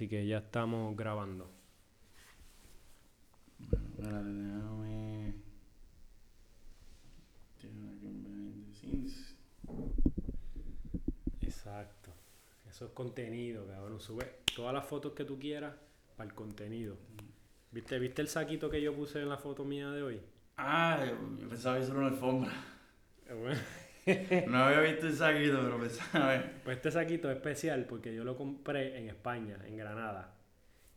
Así que ya estamos grabando. Espérate, déjame. Exacto. Eso es contenido, cabrón. Sube todas las fotos que tú quieras para el contenido. ¿Viste, ¿Viste el saquito que yo puse en la foto mía de hoy? Ah, yo pensaba que eso era una alfombra. Eh, bueno, No había visto el saquito, pero pensaba. Pues este saquito es especial porque yo lo compré en España, en Granada.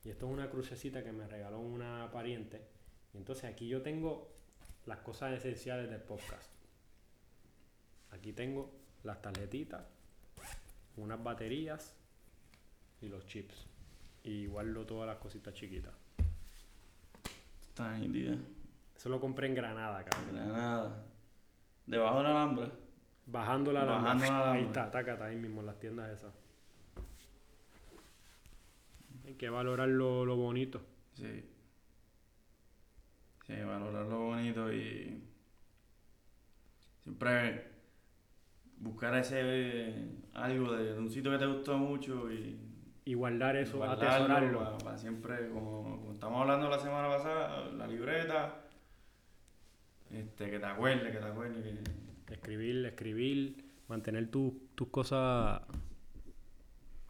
Y esto es una crucecita que me regaló una pariente. Y entonces aquí yo tengo las cosas esenciales del podcast. Aquí tengo las tarjetitas, unas baterías y los chips. Y guardo todas las cositas chiquitas. Está nítida. Eso lo compré en Granada, cabrón. Granada. Debajo de la alhambra. Bajando la la Ahí está, tácata, ahí mismo, en las tiendas esas. Hay que valorar lo, lo bonito. Sí. Sí, valorar lo bonito y. Siempre buscar ese. algo de, de un sitio que te gustó mucho y. Y guardar eso, guardarlo atesorarlo. Para, para siempre, como, como estamos hablando la semana pasada, la libreta. Este, que te acuerdes, que te acuerdes. Que, Escribir, escribir, mantener tu- tus cosas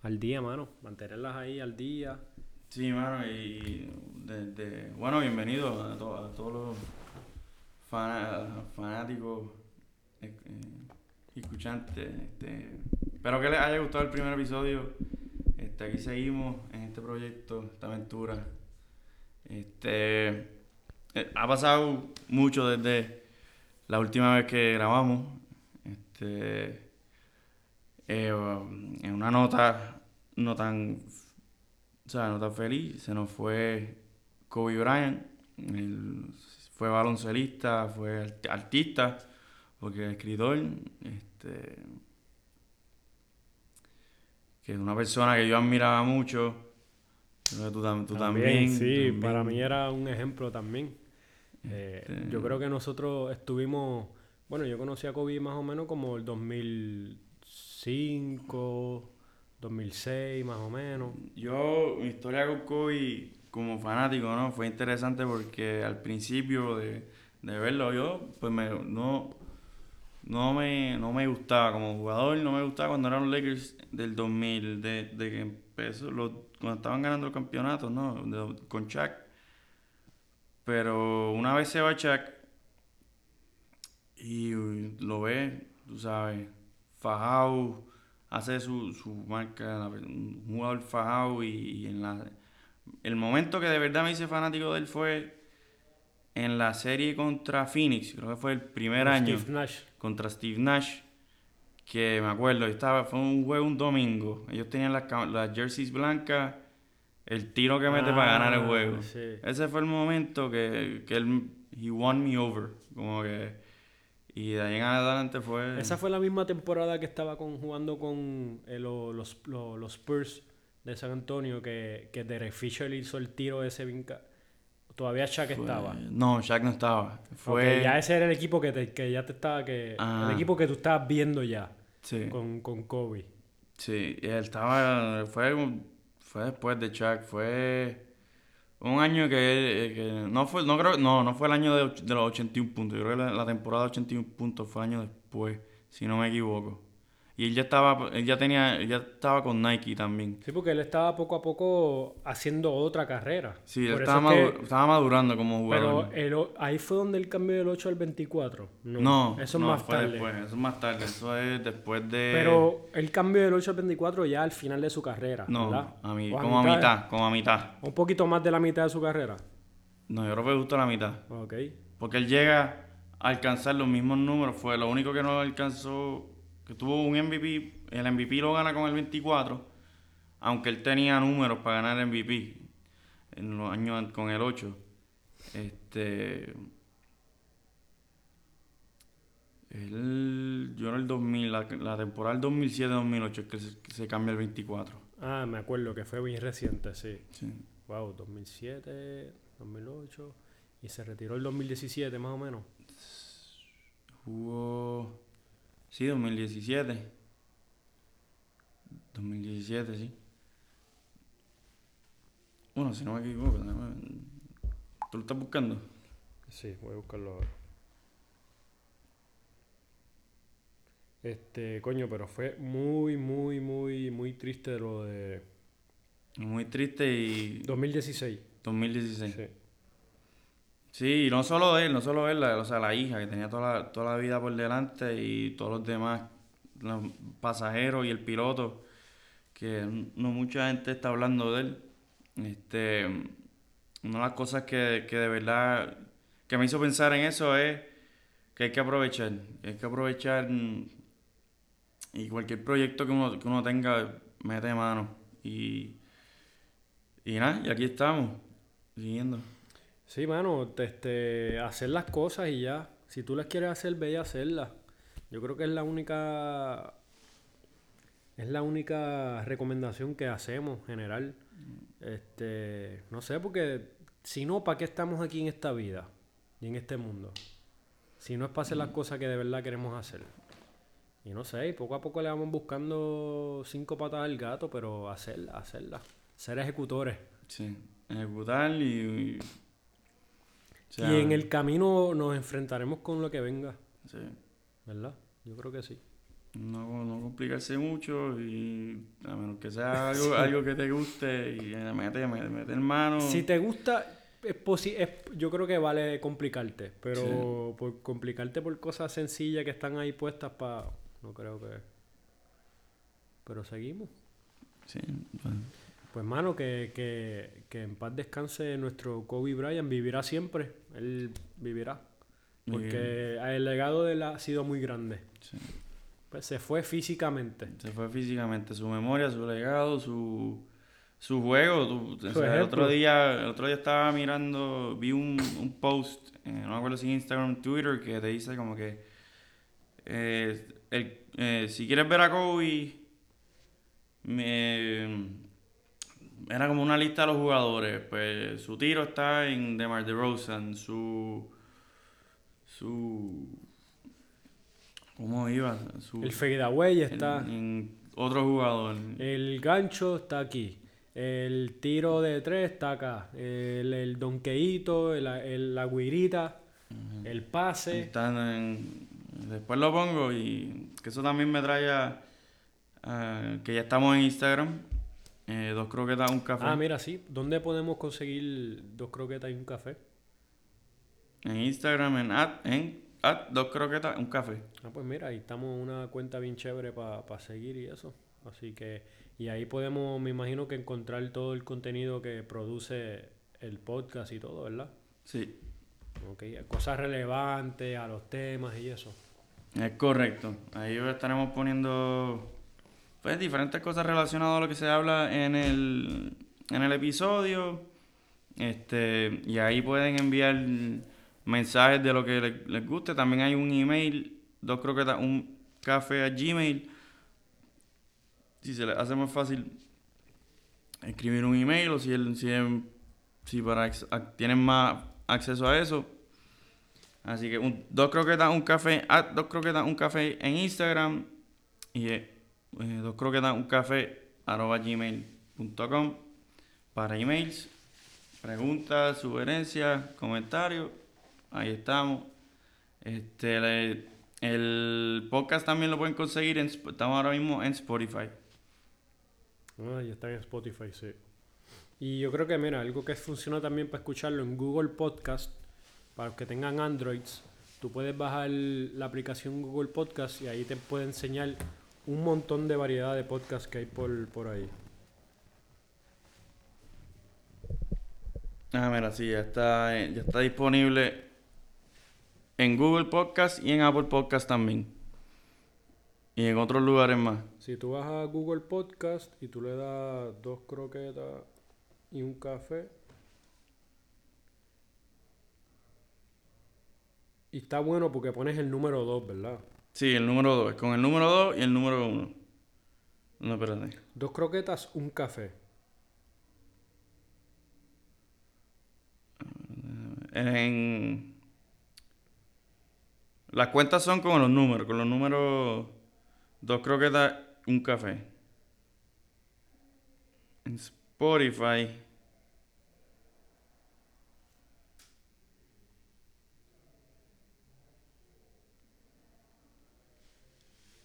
al día, mano. Mantenerlas ahí al día. Sí, mano, y de, bueno, bienvenido a, to- a todos los fana- fanáticos eh, eh, escuchantes. Este, espero que les haya gustado el primer episodio. Este, aquí seguimos en este proyecto, esta aventura. Este, eh, ha pasado mucho desde la última vez que grabamos. Este, eh, en una nota no tan o sea, no tan feliz. Se nos fue Kobe Bryant. Él fue baloncelista, fue art- artista, porque es escritor. Este, que es una persona que yo admiraba mucho. Creo que tú, tam- tú también. sí, también. para mí era un ejemplo también. Eh, Este- Yo creo que nosotros estuvimos, bueno, yo conocí a Kobe más o menos como el 2005, 2006 más o menos. Yo, mi historia con Kobe como fanático, ¿no? Fue interesante porque al principio de, de verlo yo, pues me, no, no, me, no me gustaba como jugador, no me gustaba cuando eran los Lakers del 2000, de, de que empezó, los, cuando estaban ganando los campeonatos, ¿no? De- con Shaq. Pero una vez se va Shaq y lo ve, tú sabes, fajado, hace su, su marca, un jugador fajado y, y en la, el momento que de verdad me hice fanático de él fue en la serie contra Phoenix, creo que fue el primer año Steve Nash. contra Steve Nash, que me acuerdo, estaba, fue un juego un domingo, ellos tenían las, las jerseys blancas, el tiro que mete para ganar el Ah, juego. sí. Ese fue el momento que, que él, he won me over, como que, y de ahí en adelante fue... Esa fue la misma temporada que estaba con, jugando con eh, lo- los, lo- los Spurs de San Antonio, que, que Derek Fisher hizo el tiro ese vinca. Todavía Shaq fue- estaba. No, Shaq no estaba. Fue... Ok, ya ese era el equipo que, te- que ya te estaba, que Ah. el equipo que tú estabas viendo ya Sí, con, con Kobe. sí, y él estaba, fue, fue después de Shaq, fue un año que, que no fue, no creo, no, no fue el año de, de los 81 puntos, yo creo que la, la temporada de 81 puntos fue el año después, si no me equivoco. Y él ya estaba, él ya tenía, él ya estaba con Nike también. Sí, porque él estaba poco a poco haciendo otra carrera. Sí, él estaba, es que- estaba madurando como Pero jugador. el o- ahí fue donde él cambió del 8 al 24. No, no, eso es no, más fue tarde. después, eso es más tarde, eso es después de... Pero él cambió del 8 al 24 ya al final de su carrera. no, ¿verdad? a mí, como a mitad, como a mitad. Un poquito más de la mitad de su carrera. No, yo creo que justo la mitad. Ok. Porque él llega a alcanzar los mismos números. Fue lo único que no alcanzó, que tuvo un MVP. El MVP lo gana con el 24, aunque él tenía números para ganar el MVP en los años con el 8. Este. Él, yo en el 2000, la, la temporada del 2007-2008 es que se, que se cambia el 24. Ah, me acuerdo que fue bien reciente, sí. Sí. Wow, 2007, 2008. Y se retiró el 2017 más o menos. Jugó. Sí, 2017. 2017, sí. Bueno, si no me equivoco, ¿tú lo estás buscando? Sí, voy a buscarlo ahora. Este, coño, pero fue muy, muy, muy, muy triste lo de Muy triste y 2016. 2016. Sí. Sí, y no solo él, no solo él, la- o sea, la hija que tenía toda la, toda la vida por delante y todos los demás, los pasajeros y el piloto, que no mucha gente está hablando de él. Este, una de las cosas que, que de verdad que me hizo pensar en eso es que hay que aprovechar, que hay que aprovechar mm, y cualquier proyecto que uno, que uno tenga, mete mano. Y, y nada, y aquí estamos, siguiendo. Sí, mano, te- este, hacer las cosas y ya. Si tú las quieres hacer, ve y hacerlas. Yo creo que es la única. Es la única recomendación que hacemos, general. Este, no sé, porque si no, ¿para qué estamos aquí en esta vida y en este mundo? Si no es para hacer las cosas que de verdad queremos hacer. Y no sé, y poco a poco le vamos buscando cinco patas al gato, pero hacerlas, hacerlas. Ser ejecutores. Sí, ejecutar y... sea, y en el camino nos enfrentaremos con lo que venga, sí, ¿verdad? Yo creo que sí. no, no complicarse mucho y a menos que sea algo, algo que te guste y eh, mete, mete, mete mano. Si te gusta, es es- yo creo que vale complicarte, pero por complicarte por cosas sencillas que están ahí puestas para... No creo que... Pero seguimos. Sí, bueno, Pues mano, que, que, que en paz descanse nuestro Kobe Bryant, vivirá siempre, él vivirá. Porque el legado de él ha sido muy grande. sí. Pues se fue físicamente. Se fue físicamente, su memoria, su legado, su, su juego. o sea, el otro día, el otro día estaba mirando, vi un, un post, eh, no me acuerdo si en Instagram o Twitter, que te dice como que eh, el- eh, si quieres ver a Kobe, me- era como una lista de los jugadores. Pues su tiro está en DeMar DeRozan, su su ¿cómo iba? Su, El fadeaway en- está... en otro jugador. El gancho está aquí. El tiro de tres está acá. El, el donkeíto, el, el- la guirita, el pase. Están en- después lo pongo y que eso también me trae a, a- que ya estamos en Instagram. Eh, dos croquetas, un café. Ah, mira, sí. ¿Dónde podemos conseguir dos croquetas y un café? En Instagram, en at, en at, dos croquetas, un café. Ah, pues mira, ahí estamos en una cuenta bien chévere para seguir y eso. Así que, y ahí podemos, me imagino que encontrar todo el contenido que produce el podcast y todo, ¿verdad? Sí, Ok, Cosas relevantes a los temas y eso. es correcto. Ahí estaremos poniendo pues diferentes cosas relacionadas a lo que se habla en el, en el episodio. Este, y ahí pueden enviar mensajes de lo que le- les, guste. También hay un email, dos croquetas, un café a Gmail. Si se les hace más fácil escribir un email o si, el, si, si para, tienen más acceso a eso. Así que dos croquetas, un café, dos croquetas, un café en Instagram y eh, dos croquetas, un café arroba gmail.com para emails, preguntas, sugerencias, comentarios. Ahí estamos. Este, el podcast también lo pueden conseguir, en, estamos ahora mismo en Spotify. Ah, ya está en Spotify, sí. Y yo creo que, mira, algo que funciona también para escucharlo en Google Podcast, para los que tengan Androids, tú puedes bajar la aplicación Google Podcast y ahí te puede enseñar un montón de variedad de podcasts que hay por, por ahí. Ah, mira, sí, ya está, ya está disponible en Google Podcast y en Apple Podcast también. Y en otros lugares más. Si tú vas a Google Podcast y tú le das dos croquetas y un café, y está bueno porque pones el número 2, ¿verdad? Sí, el número 2. Con el número 2 y el número 1. No, espérate. Dos croquetas, un café. En... Las cuentas son con los números. Con los números... Dos croquetas, un café. En Spotify.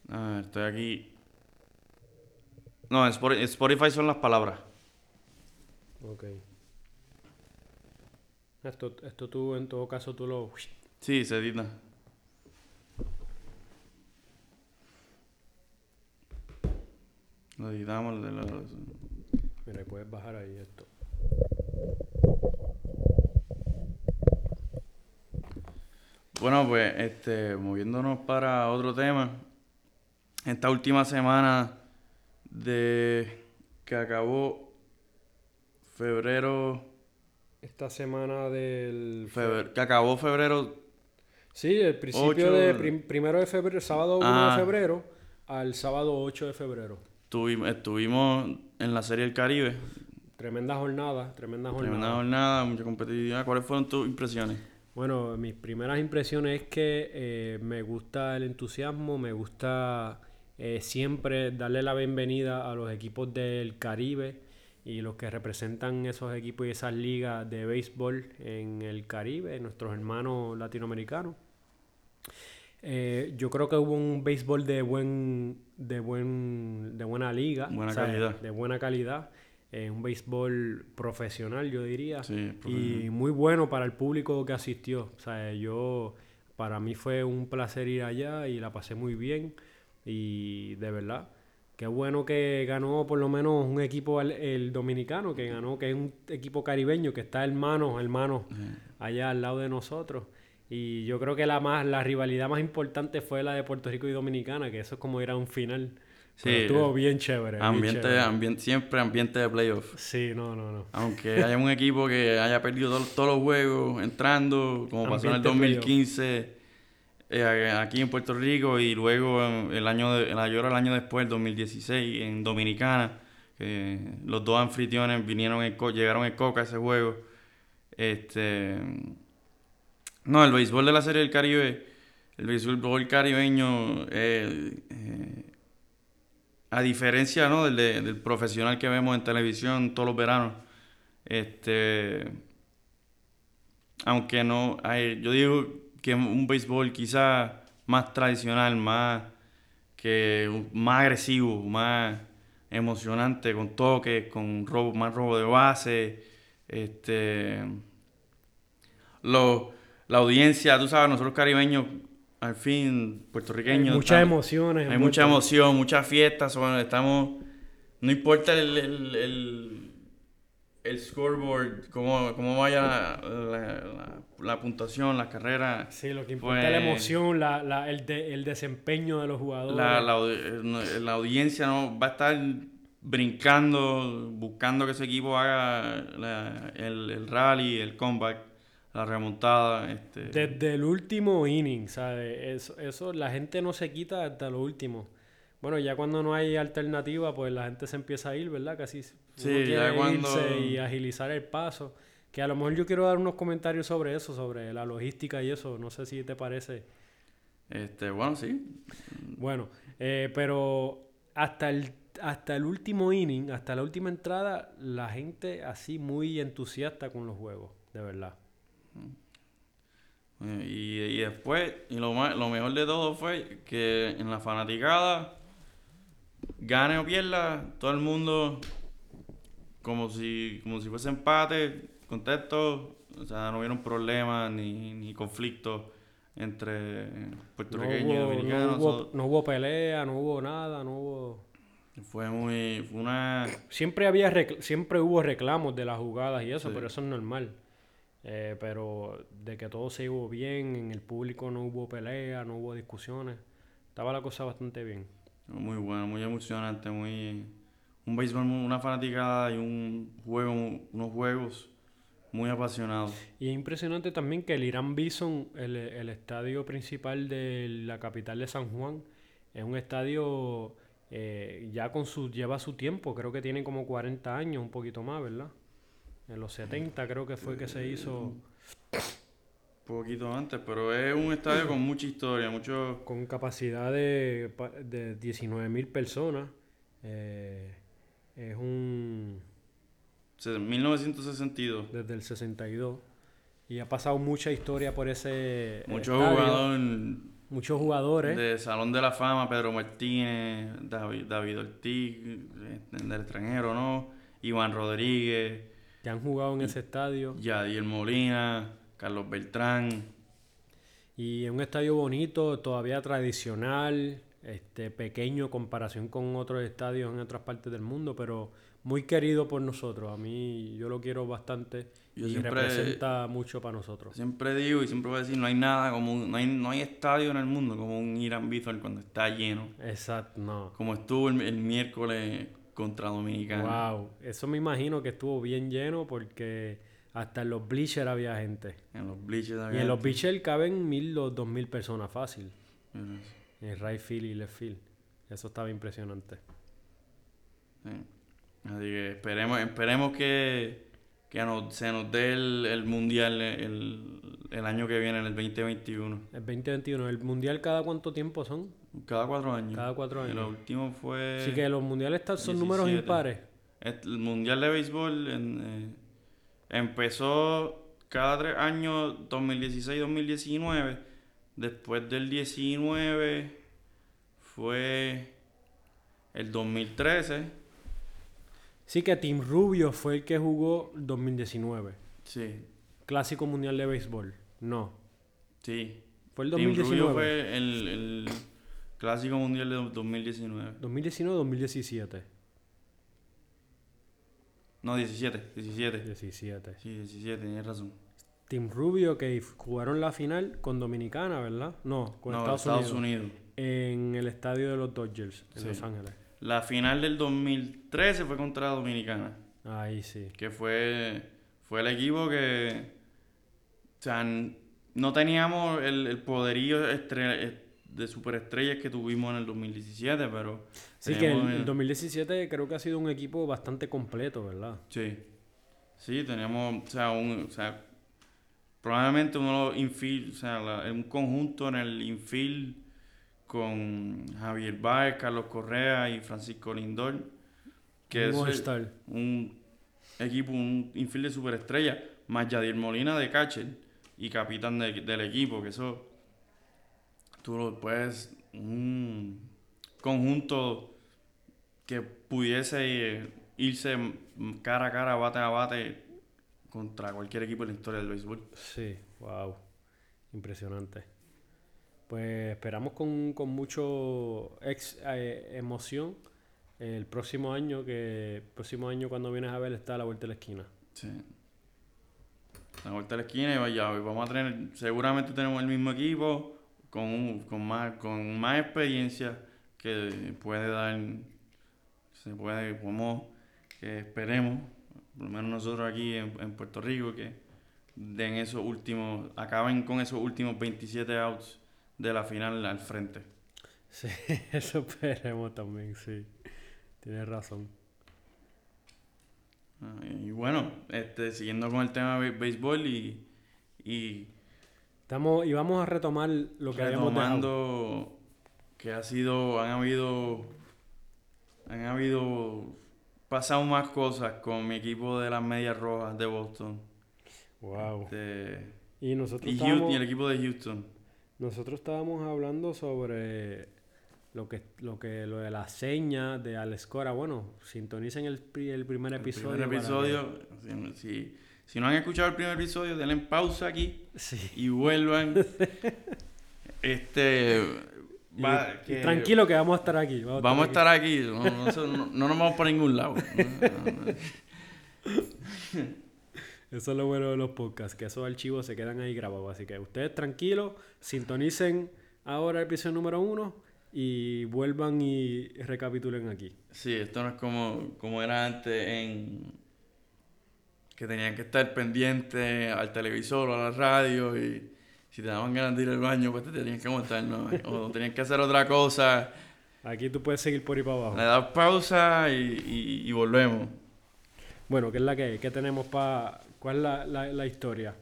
A ver, estoy aquí. No, en Spoti- Spotify son las palabras. Ok. Esto, esto tú, en todo caso, tú lo... Sí, se edita. Lo editamos. de lo- Mira, puedes bajar ahí esto. Bueno, pues, este, moviéndonos para otro tema. Esta última semana de que acabó febrero, Esta semana del... febrero que acabó febrero, Sí, el principio de prim- primero de febrero, sábado 1 Ah. de febrero al sábado 8 de febrero. tuvi- estuvimos en la Serie del Caribe. Tremenda jornada, tremenda jornada. Tremenda jornada, mucha competitividad. ¿Cuáles fueron tus impresiones? Bueno, mis primeras impresiones es que eh, me gusta el entusiasmo, me gusta eh, siempre darle la bienvenida a los equipos del Caribe y los que representan esos equipos y esas ligas de béisbol en el Caribe, nuestros hermanos latinoamericanos. Eh, yo creo que hubo un béisbol de buen, de buen, de buena liga, Buena o sea, calidad. de buena calidad, eh, un béisbol profesional, yo diría Sí, y muy bueno para el público que asistió. O sea, yo, para mí fue un placer ir allá y la pasé muy bien. Y de verdad, qué bueno que ganó por lo menos un equipo, al- el, dominicano, que ganó, que es un equipo caribeño, que está hermanos, hermanos, allá al lado de nosotros. Y yo creo que la más, la rivalidad más importante fue la de Puerto Rico y Dominicana, que eso es como ir a un final. Sí, Pero estuvo eh, bien chévere. bien Ambiente, chévere. ambiente, siempre ambiente de playoff. Sí, no, no, no. Aunque haya un equipo que haya perdido todo- todos los juegos entrando, como pasó en el Ambiente playoff. 2015 eh, aquí en Puerto Rico y luego el año de, el año, el año después, el 2016, en Dominicana, los dos anfitriones vinieron en llegaron en coca a ese juego. Este, no, el béisbol de la Serie del Caribe, el béisbol caribeño, eh, eh, a diferencia ¿no? del, de- del profesional que vemos en televisión todos los veranos, este, aunque no, hay, yo digo que un béisbol quizás más tradicional, más que más agresivo, más emocionante, con toques, con robo, más robo de base, este, lo, la audiencia, tú sabes, nosotros caribeños, al fin, puertorriqueños, muchas estamos- emociones. hay mucha emoción, muchas fiestas, bueno, estamos, no importa el, el, el, el scoreboard, cómo, cómo vaya la, la, la- la puntuación, la carrera, Sí, lo que importa es la emoción, la, la- el, de- el desempeño de los jugadores. la, la, audi- la audiencia no va a estar brincando, buscando que su equipo haga el, el rally, el comeback, la remontada. Este, Desde el último inning, ¿sabes? Eso, eso la gente no se quita hasta lo último. Bueno, ya cuando no hay alternativa, pues la gente se empieza a ir, ¿verdad? Casi uno Sí, quiere ya cuando- irse y agilizar el paso. Que a lo mejor yo quiero dar unos comentarios sobre eso, sobre la logística y eso. No sé si te parece. este, bueno, sí. Bueno, eh, pero hasta el, hasta el último inning, hasta la última entrada, la gente así muy entusiasta con los juegos, de verdad. Y, y después, y lo, más, lo mejor de todo fue que en la fanaticada, gane o pierda, todo el mundo como si, como si fuese empate, contexto, o sea, no hubieron problemas ni, ni conflictos entre No puertorriqueños y hubo, no, dominicanos. hubo, no hubo pelea, no hubo nada, no hubo... Fue muy, fue una, Siempre había recl- siempre hubo reclamos de las jugadas y eso, Sí. pero eso es normal. Eh, pero de que todo se iba bien, en el público no hubo pelea, no hubo discusiones. Estaba la cosa bastante bien. muy bueno, muy emocionante, muy, un béisbol, una fanaticada y un juego, unos juegos muy apasionados. Y es impresionante también que el Irán Bison, el, el estadio principal de la capital de San Juan, es un estadio eh, ya con su, lleva su tiempo, creo que tiene como 40 años, un poquito más, ¿verdad? En los 70 creo que fue que se hizo poquito antes, pero es un estadio con mucha historia, mucho... con capacidad de, de 19 mil personas. Eh, es un... se- 1962. desde el 62 y ha pasado mucha historia por ese Mucho estadio. jugador Muchos jugadores. De Salón de la Fama, Pedro Martínez, David, David Ortiz, eh, del extranjero, ¿no? Iván Rodríguez. Que han jugado en ese estadio. Yadiel Molina, Carlos Beltrán. Y en un estadio bonito, todavía tradicional, este, pequeño en comparación con otros estadios en otras partes del mundo, pero muy querido por nosotros. A mí yo lo quiero bastante y representa mucho para nosotros. Siempre digo y siempre voy a decir, no hay nada como no hay, no hay estadio en el mundo como un Irán Bithorn cuando está lleno. Exacto, no. Como estuvo el, miércoles contra Dominicana. Wow, eso me imagino que estuvo bien lleno porque hasta en los bleachers había gente. En los bleachers había Y en los bleachers caben mil o dos mil personas fácil. En el right field y left field. Eso estaba impresionante. Sí. Así que esperemos, esperemos que, que se nos dé el, mundial el, el, año que viene, en el 2021. El 2021. ¿El mundial cada cuánto tiempo son? Cada cuatro años. Cada cuatro años. Lo último fue. Sí, que los mundiales son números impares. El mundial de béisbol eh, empezó cada tres años, 2016-2019. Después del 19 fue el 2013 Sí que Team Rubio fue el que jugó 2019. Sí. Clásico Mundial de Béisbol. No. Sí. Fue el 2019. Team Rubio fue el, Clásico Mundial de 2019. 2019 o 2017. No, 17, 17. 17. Sí, 17, tienes razón. Team Rubio que jugaron la final con Dominicana, ¿verdad? No, con Estados, Unidos, En el estadio de los Dodgers, en Los Ángeles. La final del 2013 fue contra Dominicana. Ahí sí. Que fue, fue el equipo que. O sea, no teníamos el, el poderío de superestrellas que tuvimos en el 2017, pero. Sí, que el, el, 2017 creo que ha sido un equipo bastante completo, ¿verdad? Sí. Sí, teníamos. O sea, un, o sea probablemente uno de los infield, o sea, un conjunto en el infield con Javier Baez, Carlos Correa y Francisco Lindor. Que es un equipo, un infield de superestrella, más Yadier Molina de catcher y capitán del equipo, que eso tú lo puedes, un conjunto que pudiese irse cara a cara, bate a bate contra cualquier equipo en la historia del béisbol. Sí, wow, impresionante. Pues esperamos con, con mucho ex, eh, emoción el próximo año, que el próximo año cuando vienes a ver está a la vuelta de la esquina. Sí. La vuelta de la esquina y vaya, vamos a tener, seguramente tenemos el mismo equipo con, con, más, con más experiencia que puede dar, se puede, como que esperemos, por lo menos nosotros aquí en, en Puerto Rico, que den esos últimos, acaben con esos últimos 27 outs de la final al frente. Sí, eso esperemos también, sí. Tienes razón. Ah, y bueno, este, siguiendo con el tema de béisbol y, y Estamos, y vamos a retomar lo que habíamos dejado. que ha sido, han habido, han habido, pasado más cosas con mi equipo de las Medias Rojas de Boston. Wow. Este, y nosotros y, y el equipo de Houston. Nosotros estábamos hablando sobre lo que lo que lo de la seña de Alex Cora. Bueno, sintonicen el, el primer episodio. El primer episodio, si, si, no han escuchado el primer episodio, denle pausa aquí y vuelvan. este tranquilo que vamos a estar aquí. Vamos, a estar, aquí. No, no, no, nos vamos por ningún lado. Eso es lo bueno de los podcasts, que esos archivos se quedan ahí grabados. Así que ustedes tranquilos, sintonicen ahora el episodio número uno y vuelvan y recapitulen aquí. Sí, esto no es como, como era antes en que tenían que estar pendientes al televisor o a la radio y si te daban ganas de ir al baño, pues te tenían que montar, ¿no? o tenían que hacer otra cosa. Aquí tú puedes seguir por ahí para abajo. Le das pausa y, y, volvemos. Bueno, ¿qué es la que, ¿Qué tenemos para ¿Cuál es la, historia?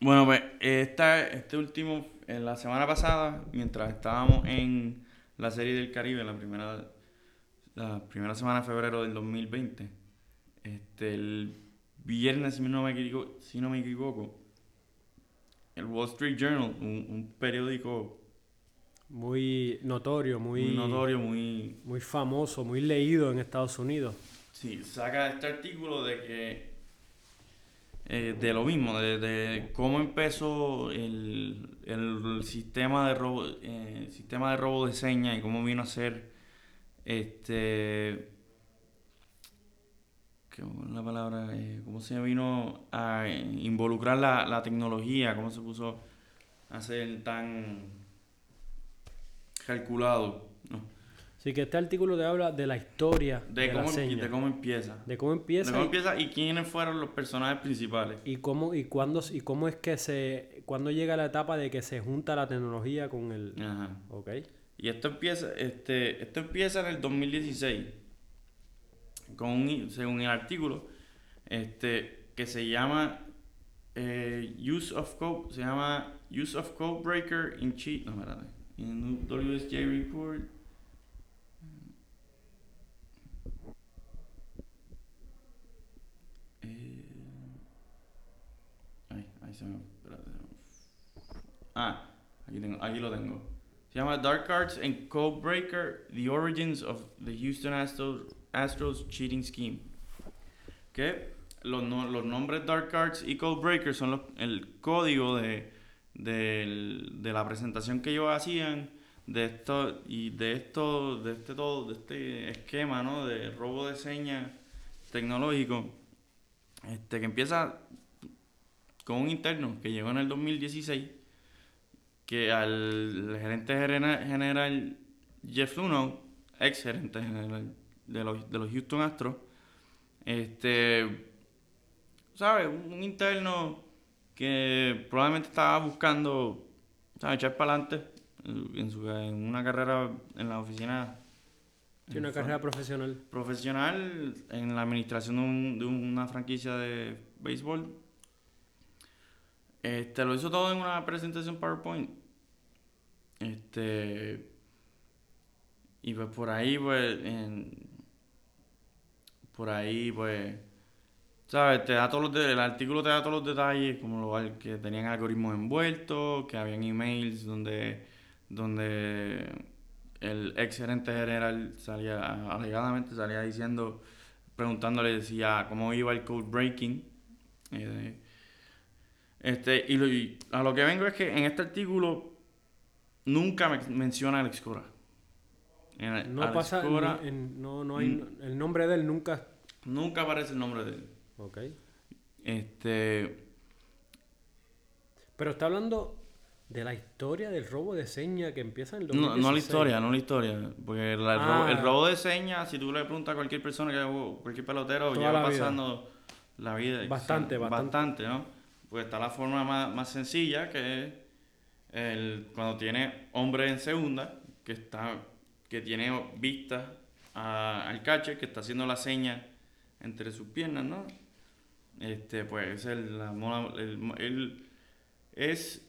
Bueno, pues esta, este último, en la semana pasada, mientras estábamos en la Serie del Caribe, la primera, la primera semana de febrero del 2020, este, el viernes, si no me equivoco, si no me equivoco el Wall Street Journal, un, periódico muy notorio, muy, muy notorio, muy... muy famoso, muy leído en Estados Unidos. Sí, saca este artículo de que eh, de lo mismo, de, de cómo empezó el, el sistema de robo, eh, sistema de robo de señas y cómo vino a ser este ¿qué es la palabra? Eh, cómo se vino a involucrar la, la tecnología, cómo se puso a ser tan calculado, ¿no? Así que este artículo te habla de la historia De, de, la cómo, seña. de cómo empieza. de cómo empieza, De cómo y- empieza y quiénes fueron los personajes principales. y, cómo y cuándo y cómo es que se cuándo llega la etapa de que se junta la tecnología con el Ajá. ¿ok? Y esto empieza, este, esto empieza en el 2016, con un- según el artículo, este, que se llama eh, Use of Code, se llama Use of Code Breaker in Cheat, no, espérate, in WSJ Report. Eh, ay, ahí Ah, aquí, tengo, aquí lo tengo. Se llama Dark Arts and Code Breaker: The Origins of the Houston Astros, Cheating Scheme. Que los, no- los nombres Dark Arts y Code Breaker son el código de, del- de la presentación que ellos hacían de esto y de esto, de este todo, de este esquema, ¿no? De robo de señas tecnológico, este que empieza con un interno que llegó en el 2016 que al gerente general Jeff Luno, ex gerente general de los, de los Houston Astros, este, ¿sabes? Un interno que probablemente estaba buscando, ¿sabes? Echar para adelante en, su- en una carrera en la oficina. Tiene una carrera profesional. profesional en la administración de, un- de una franquicia de béisbol. Este, lo hizo todo en una presentación PowerPoint. Este. Y pues por ahí, pues. en- por ahí, pues. ¿Sabes? Te da todos los el artículo te da todos los detalles, como lo que tenían algoritmos envueltos, que habían emails donde. donde el ex gerente general salía, alegadamente salía diciendo, preguntándole decía cómo iba el code breaking. Eh, este, y, lo- y a lo que vengo es que en este artículo nunca me menciona a Alex Cora. El- No Alex pasa Cora, en- no no hay el nombre de él nunca, nunca aparece el nombre de él. ¿ok? Este, Pero está hablando de la historia del robo de seña que empieza en el no, no la 2016. historia, no la historia. Porque la- el, Ah. robo, el robo de señas, si tú le preguntas a cualquier persona, que cualquier pelotero, Toda lleva la vida. pasando la vida. Bastante, o sea, bastante. ¿no? Pues está la forma más, más sencilla, que es el, cuando tiene hombre en segunda, que está que tiene vista a- al catcher, que está haciendo la seña entre sus piernas, ¿no? Este, pues es el, la el- el- es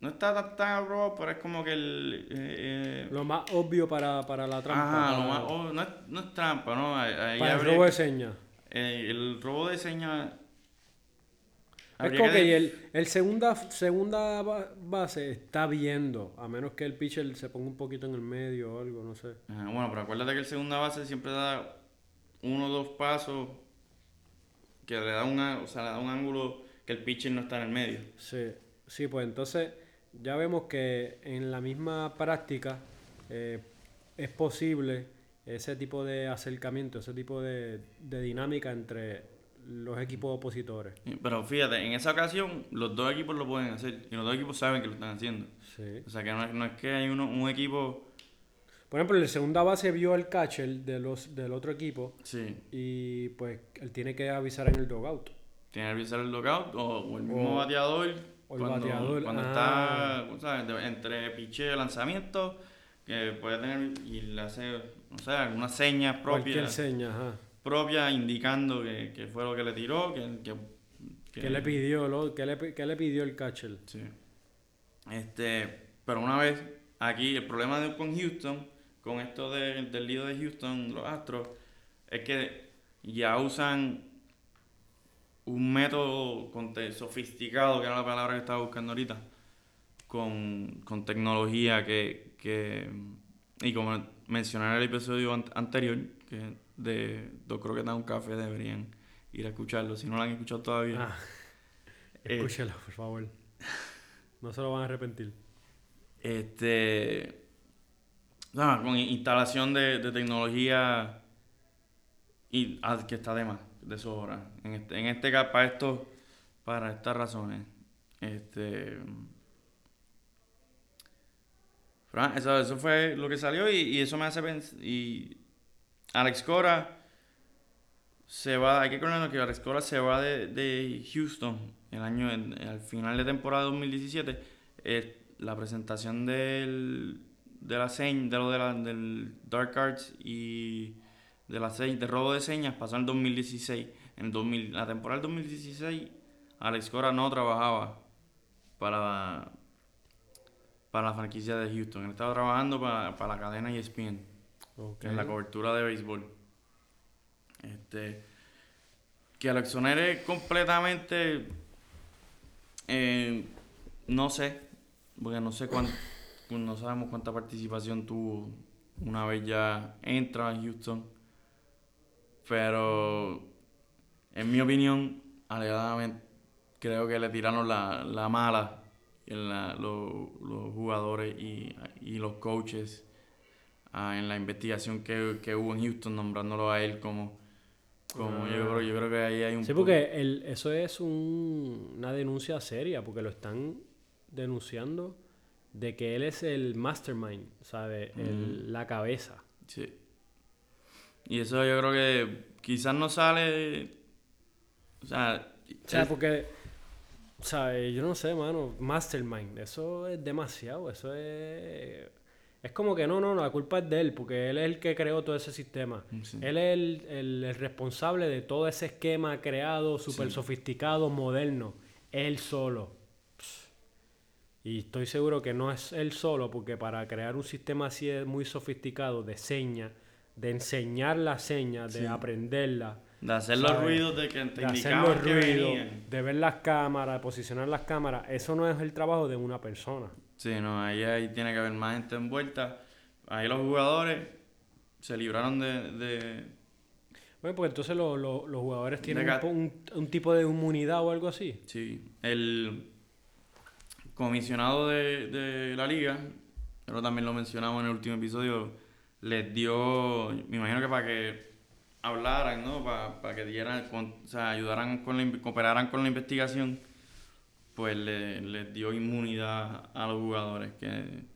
no está robo, pero es como que el eh, eh, Lo más obvio para, para la trampa. Ajá, lo más- oh, no, es, no es trampa, ¿no? Ahí- para el robo de que- seña. eh, el robo de señas. Es como que el, el segunda, segunda ba- base está viendo, a menos que el pitcher se ponga un poquito en el medio o algo, no sé. Ajá, bueno, pero acuérdate que el segunda base siempre da uno o dos pasos que le da, una, o sea, le da un ángulo que el pitcher no está en el medio. Sí, sí, pues entonces ya vemos que en la misma práctica eh, es posible ese tipo de acercamiento, ese tipo de, de dinámica entre los equipos opositores. Pero fíjate, en esa ocasión los dos equipos lo pueden hacer y los dos equipos saben que lo están haciendo. Sí. O sea, que no es, no es que hay uno, un equipo. Por ejemplo, el segunda base vio al catcher de los, del otro equipo Sí, y pues él tiene que avisar en el dugout. tiene que avisar el lockout o, o el mismo O- bateador. o el cuando, bateador, Cuando ah. está ¿sabes? entre picheo y lanzamiento, que puede tener y le hace, no sé, alguna seña Cualquier propia, seña, ajá. Propia indicando que, que fue lo que le tiró, que, que, que- ¿Qué le pidió, lo, qué le, qué le pidió el catcher? Sí. Este, pero una vez, aquí el problema de, con Houston, con esto de- del lío de Houston, los Astros, es que ya usan un método conte- sofisticado, que era la palabra que estaba buscando ahorita, con, con tecnología que, que y como mencioné en el episodio an- anterior, que de Dos Croquetas un Café deberían ir a escucharlo, si no lo han escuchado todavía. Ah, Eh, escúchelo, por favor. No se lo van a arrepentir. Este. nada, con instalación de, de tecnología y, ah, que está de más, de sobra. En este, en este caso, para esto, para estas razones. Este. Eso, eso fue lo que salió y, y eso me hace pensar. Y Alex Cora se va. Hay que acordarnos que Alex Cora se va de, de Houston el año, al final de temporada 2017. Eh, la presentación del, de la señ- de lo de la- del Dark Arts y de la señ- de robo de señas pasó en el 2016. En el 2000, la temporada del 2016, Alex Cora no trabajaba para, para la franquicia de Houston. Él estaba trabajando para, para la cadena ESPN En la cobertura de béisbol. Este, que Alex Soner es completamente, eh, no sé, porque no sé cuánto, no sabemos cuánta participación tuvo una vez ya entra a Houston, pero en mi opinión, alegadamente, creo que le tiraron la, la mala en la- lo- los jugadores y, y los coaches ah, en la investigación que, que hubo en Houston, nombrándolo a él como, como yo, creo, yo creo que ahí hay un Sí, poco- porque el, eso es un- una denuncia seria, porque lo están denunciando de que él es el mastermind, ¿sabes? El- la cabeza. Sí. Y eso yo creo que quizás no sale. O sea. O sea, porque, ¿sabes? Yo no sé, mano, mastermind, eso es demasiado, eso es... Es como que no, no, no, la culpa es de él, porque él es el que creó todo ese sistema. Sí. Él es el, el- el responsable de todo ese esquema creado, súper Sí. sofisticado, moderno. Él solo. Y estoy seguro que no es él solo, porque para crear un sistema así es muy sofisticado de señas, de enseñar las señas, de Sí. aprenderlas, de hacer los ¿sabes? ruidos de que te de hacer los ruidos, de ver las cámaras, de posicionar las cámaras, eso no es el trabajo de una persona. Sí, no, ahí, ahí tiene que haber más gente envuelta. Ahí los jugadores se libraron de. de Bueno, pues entonces lo- lo- los jugadores tienen De un, tipo de inmunidad o algo así. sí, el comisionado de, de la liga, pero también lo mencionamos en el último episodio, les dio, me imagino que para que hablaran, ¿no? Para, para que dieran, con- o sea, ayudaran con la, cooperaran con la investigación, pues le- les dio inmunidad a los jugadores. Que, y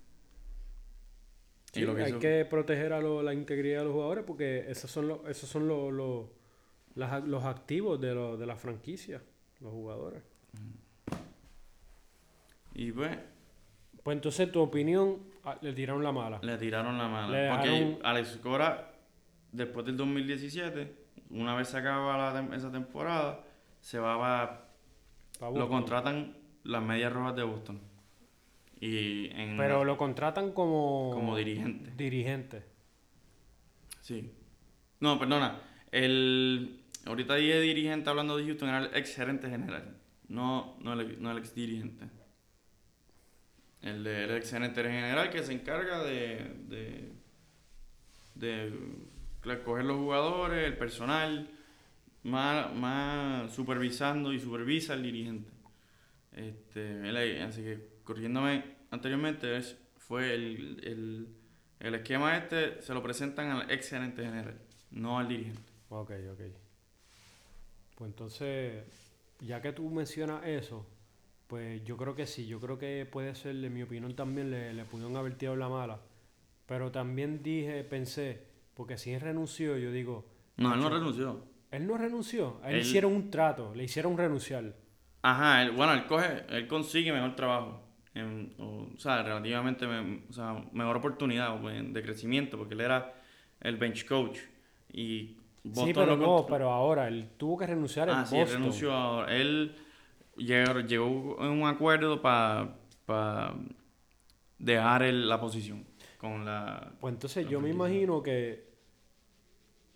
Sí, lo que hay hizo- que proteger a lo- la integridad de los jugadores porque esos son los, esos son los, los, las- los activos de, lo- de la franquicia, los jugadores. Y pues Pues entonces tu opinión ah, le tiraron la mala. le tiraron la mano. Le Porque dejaron- Alex Cora, después del 2017, una vez se acaba la esa temporada, se va a... Lo contratan las medias rojas de Boston. Y en... Pero lo contratan como, Como dirigente. dirigente. Sí. No, perdona. El... Ahorita dije dirigente hablando de Houston, era el ex gerente general. No, no, el, no el ex dirigente. El, de- el ex gerente general que se encarga de, de, de escoger los jugadores, el personal, más, más supervisando y supervisa al dirigente. Este, él así que corrigiéndome anteriormente, fue el, el, el esquema este, se lo presentan al ex gerente general, no al dirigente. Ok, ok. Pues entonces, ya que tú mencionas eso, pues yo creo que sí, yo creo que puede ser, en mi opinión también le, le pudieron haber tirado la mala. Pero también dije, pensé, porque si él renunció, yo digo, No, él no renunció. Él no renunció, a él, hicieron un trato, le hicieron renunciar. Ajá, él- bueno, él coge, él consigue mejor trabajo. en- o, o sea, relativamente me- o sea, mejor oportunidad pues, de crecimiento, porque él era el bench coach. Y Boston sí, pero no, pero ahora, él tuvo que renunciar en Ah, sí, él Boston. renunció ahora. Él llegó, llegó a un acuerdo para dejar el- la posición con la... Pues entonces la yo me imagino que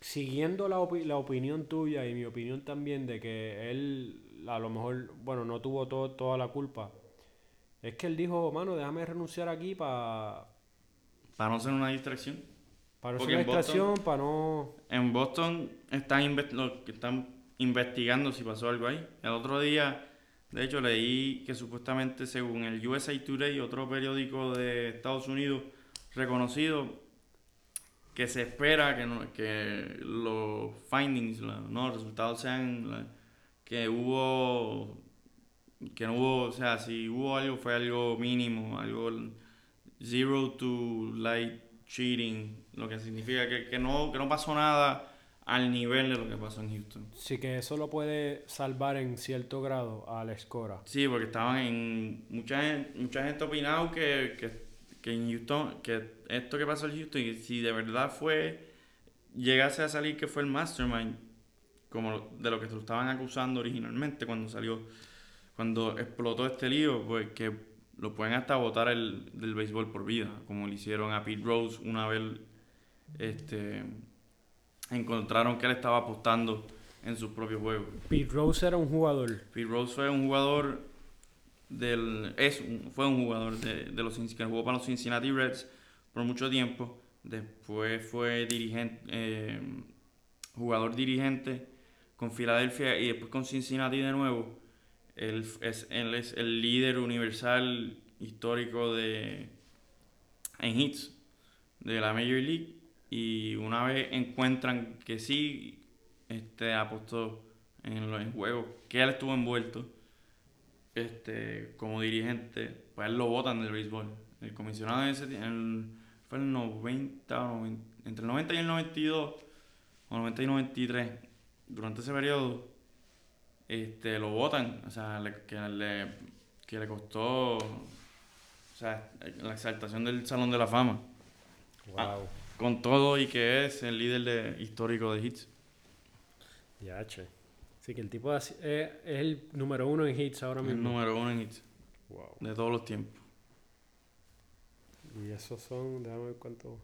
siguiendo la, opi- la opinión tuya y mi opinión también de que él a lo mejor, bueno, no tuvo todo, toda la culpa, es que él dijo, mano, déjame renunciar aquí para para no ser una distracción. Para no ser una estación, para no... En Boston están, lo que están investigando si pasó algo ahí. El otro día, de hecho, leí que supuestamente, según el USA Today, otro periódico de Estados Unidos reconocido, que se espera que, no- que los findings, la- no, los resultados sean la- que hubo, que no hubo, o sea, si hubo algo, fue algo mínimo, algo zero to light cheating, lo que significa que, que no, que no pasó nada al nivel de lo que pasó en Houston. Sí que eso lo puede salvar en cierto grado a la escora. Sí, porque estaban en. Mucha gente, mucha gente ha opinado que, que, que en Houston, que esto que pasó en Houston, y si de verdad fue. llegase a salir que fue el mastermind, como de lo que se lo estaban acusando originalmente cuando salió. cuando explotó este lío, pues que lo pueden hasta votar el, del béisbol por vida, como le hicieron a Pete Rose una vez. Este. encontraron que él estaba apostando en sus propios juegos. Pete Rose era un jugador. Pete Rose fue un jugador del es un- fue un jugador de, de los que jugó para los Cincinnati Reds por mucho tiempo. Después fue dirigente eh, jugador dirigente con Filadelfia y después con Cincinnati de nuevo. Él es, él es el líder universal histórico de en hits de la Major League y una vez encuentran que sí este apostó en los juegos que él estuvo envuelto este como dirigente pues él lo votan del béisbol. El comisionado en ese en- fue el 90 o 90 entre el 90 y el 92 o 90 y 93 durante ese periodo este lo votan o sea le- que le que le costó o sea la exaltación del salón de la fama Ah. Wow. con todo y que es el líder de, histórico de hits Ya, che. Sí, que el tipo es, es el número uno en hits ahora el mismo. número uno en hits Wow. de todos los tiempos Y esos son, déjame ver cuánto.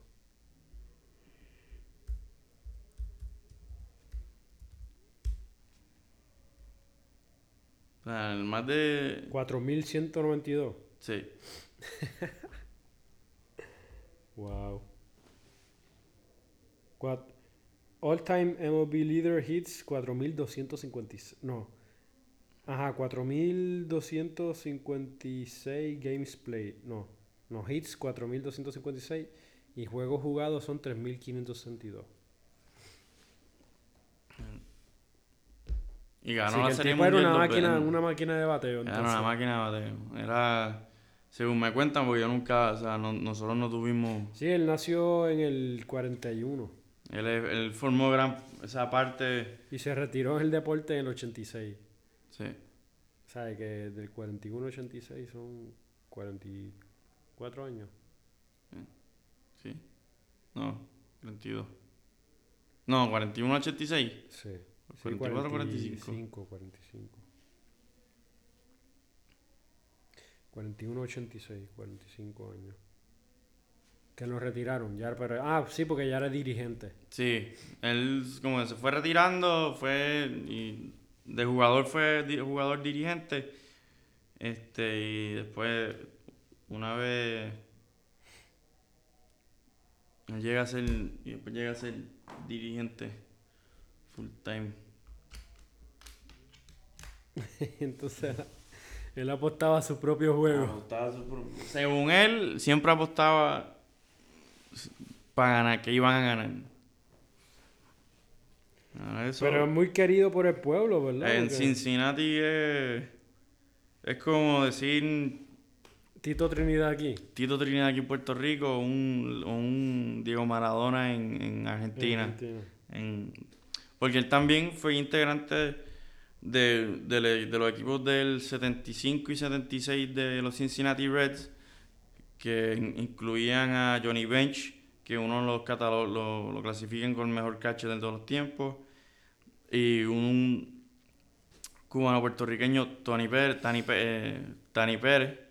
el más de 4192. sí Wow. Cuat- All time MLB leader hits 4256. No. Ajá, 4256 games played. No. No, hits 4256 y juegos jugados son 3562. y ganó la serie tipo era mundial una máquina, una máquina de bateo. Era entonces. una máquina de bateo. Era, según me cuentan, porque yo nunca, o sea, no- nosotros no tuvimos, Sí, él nació en el 41 él, él formó gran, esa parte, y se retiró en el deporte en el 86. sí, O sea, que del 41 al 86 son 44 años. sí, no, 42. No, 41 86. Sí. Sí, 44, 45. 45, 45. 41, 86, 45 años. Que lo retiraron. Ya, pero, ah, sí, porque ya era dirigente. Sí, él como se fue retirando, fue y de jugador fue jugador dirigente, este y después una vez él llega a ser y después llega a ser dirigente full time. Entonces, él apostaba a su propio juego. Apostaba su pro- Según él, siempre apostaba para ganar, que iban a ganar. Eso- Pero es muy querido por el pueblo, ¿verdad? En Porque Cincinnati es, es como decir Tito Trinidad aquí. Tito Trinidad aquí en Puerto Rico un, Diego Maradona en, en Argentina. Argentina. En- porque él también fue integrante de, de le- de los equipos del 75 y 76 de los Cincinnati Reds, que in- incluían a Johnny Bench, que uno los catalo- lo, lo clasifican con el mejor catcher de todos los tiempos, y un cubano puertorriqueño, Tony Pérez, Tani, eh, Tani Pérez,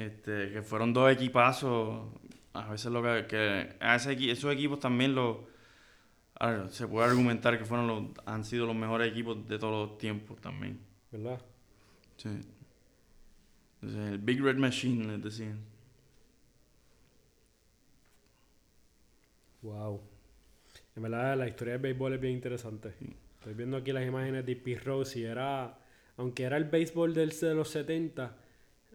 este, que fueron dos equipazos. A veces lo que, que a ese esos equipos también lo, ver, se puede argumentar que fueron los, han sido los mejores equipos de todos los tiempos también. ¿Verdad? Sí. Entonces, el Big Red Machine, les decían. Wow. En verdad, la historia del béisbol es bien interesante. Estoy viendo aquí las imágenes de Pete Rose y era, aunque era el béisbol del, de los 70,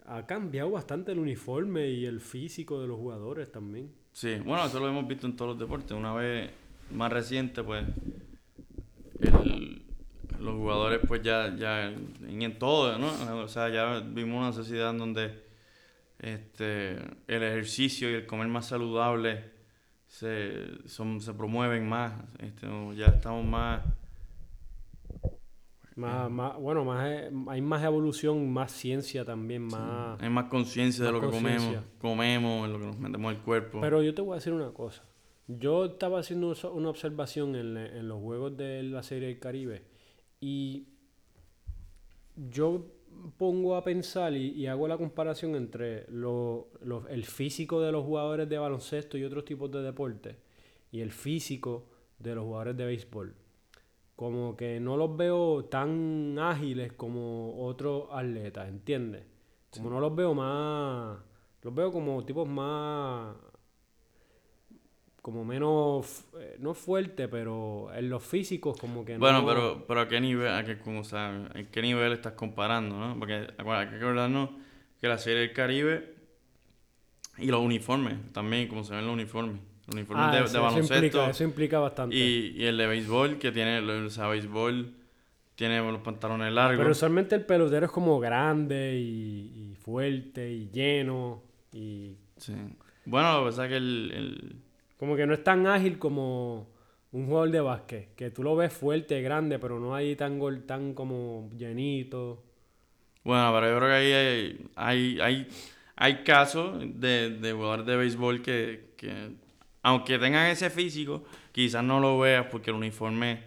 ha cambiado bastante el uniforme y el físico de los jugadores también. Sí, bueno, eso lo hemos visto en todos los deportes. Una vez más reciente, pues, los jugadores, pues ya, ya, en, en todo, ¿no? O sea, ya vimos una sociedad en donde este, el ejercicio y el comer más saludable se, son, se promueven más. Este, ya estamos más... Más, más, bueno, más, eh, hay más evolución, más ciencia también, más... Hay más conciencia de lo que comemos, comemos, en lo que nos metemos al cuerpo. Pero yo te voy a decir una cosa. Yo estaba haciendo una observación en, en los juegos de la Serie del Caribe y yo pongo a pensar y, y hago la comparación entre lo- lo- el físico de los jugadores de baloncesto y otros tipos de deporte y el físico de los jugadores de béisbol. Como que no los veo tan ágiles como otros atletas, ¿entiendes? Como no los veo más... Los veo como tipos más como menos, eh, no fuerte, pero en los físicos como que Bueno, no... pero, pero ¿a qué nivel, a qué, como, o sea, ¿en qué nivel estás comparando, no? Porque acuérdate, hay que acordarnos que la Serie del Caribe y los uniformes, también como se ven los uniformes. Los uniformes Ah, de, eso, de eso baloncesto implica, eso implica bastante. y, y el de béisbol, que tiene, o sea, béisbol tiene los pantalones largos. Pero usualmente el pelotero es como grande y, y fuerte y lleno y Sí. Bueno, lo que pasa es que el, el- como que no es tan ágil como un jugador de básquet, que tú lo ves fuerte, grande, pero no hay tan gol, tan como llenito. Bueno, pero yo creo que ahí hay, hay, hay, hay casos de, de jugadores de béisbol que, que, aunque tengan ese físico, quizás no lo veas porque el uniforme,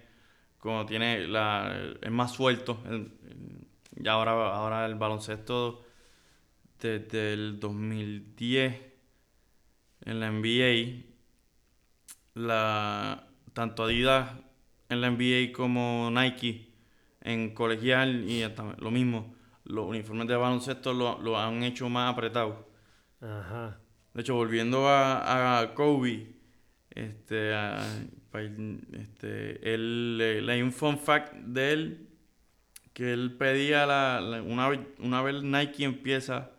como tiene la, es más suelto. el- el- y ahora, ahora el baloncesto desde el 2010 en la NBA, la, tanto Adidas en la NBA como Nike en colegial y lo mismo, los uniformes de baloncesto lo, lo han hecho más apretados. Ajá. De hecho, volviendo a, a Kobe, este, a- este, él, le- leí un fun fact de él, que él pedía, la, la- una, vez, una vez Nike empieza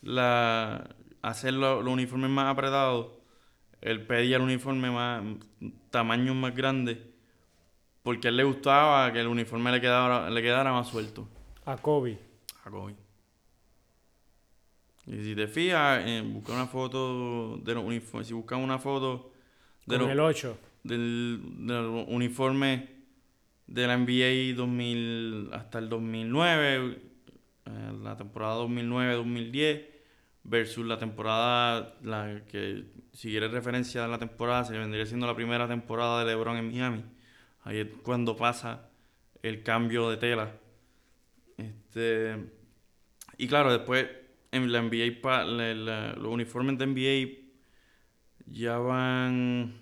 la, a hacer lo- los uniformes más apretados, él pedía el uniforme más, tamaño más grande, porque a él le gustaba que el uniforme le quedara, le quedara más suelto A Kobe. a Kobe. Y si te fijas, eh, busca una foto de los uniformes. Si buscas una foto de Con los, el 8. del, de los uniformes de la NBA 2000 hasta el 2009, eh, la temporada 2009-2010, versus la temporada, la que si quieres referencia a la temporada, se vendría siendo la primera temporada de LeBron en Miami. Ahí es cuando pasa el cambio de tela. Este, y claro, después en la NBA, pa- los uniformes de NBA ya van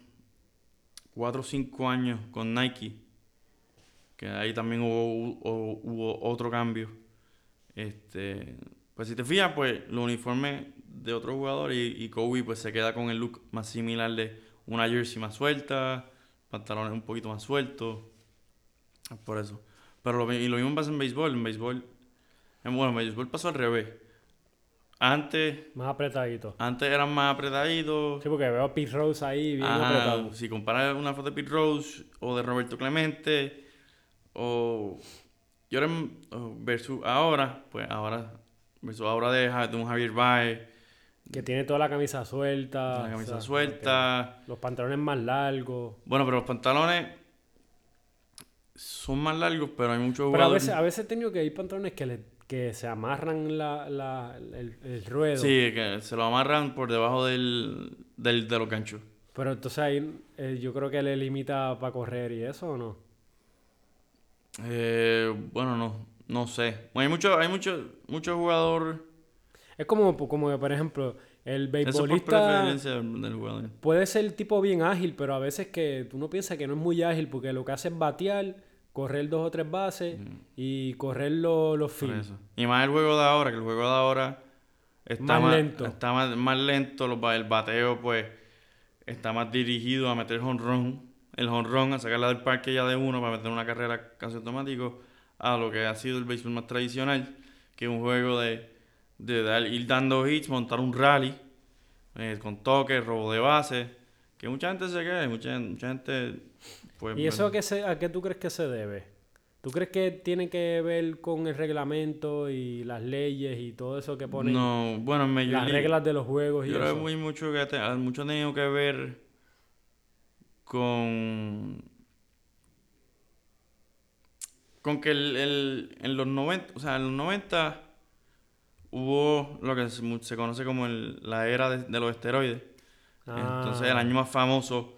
4 o 5 años con Nike. Que ahí también hubo, hubo, otro cambio. Este, pues si te fijas, pues los uniformes de otro jugador y, Kobe pues se queda con el look más similar de una jersey más suelta, pantalones un poquito más sueltos. Por eso. Pero lo, y lo mismo pasa en béisbol. En béisbol, en, bueno, en béisbol pasó al revés. Antes, Más apretadito. antes eran más apretaditos. Sí, porque veo a Pete Rose ahí bien Ajá, apretado. Si comparas una foto de Pete Rose o de Roberto Clemente o y ahora en- o versus ahora, pues ahora versus ahora de, de un Javier Baez, Que tiene toda la camisa suelta. la camisa o sea, suelta. Los pantalones más largos. Bueno, pero los pantalones son más largos, pero hay muchos Pero a veces, a veces he tenido que hay pantalones que, le, que se amarran la, la, el, el ruedo. Sí, que se lo amarran por debajo del, del de los ganchos. Pero entonces ahí eh, yo creo que le limita para correr y eso o no. Eh, bueno, no, no sé. Bueno, hay muchos, hay muchos, muchos jugadores. Es como, como que, por ejemplo, el beisbolista jugador. puede ser tipo bien ágil, pero a veces que uno piensa que no es muy ágil porque lo que hace es batear, correr dos o tres bases y correr lo- los Por fields. Y más el juego de ahora, que el juego de ahora está Más más, lento. Está más, más lento, los el bateo, pues, está más dirigido a meter honrón, el honrón, a sacarla del parque ya de uno para meter una carrera casi automático, a lo que ha sido el béisbol más tradicional, que es un juego de, de ir dando hits, montar un rally, eh, con toques, robo de base, que mucha gente se queda, mucha, mucha gente... Pues, ¿Y eso a qué, se, a qué tú crees que se debe? ¿Tú crees que tiene que ver con el reglamento y las leyes y todo eso que ponen? No, bueno, me Las reglas de los juegos y yo creo muy mucho que mucho ha tenido que ver con con que el, en los 90, o sea, en los 90 hubo lo que se, conoce como la era de, los esteroides. Entonces, el ah. año más famoso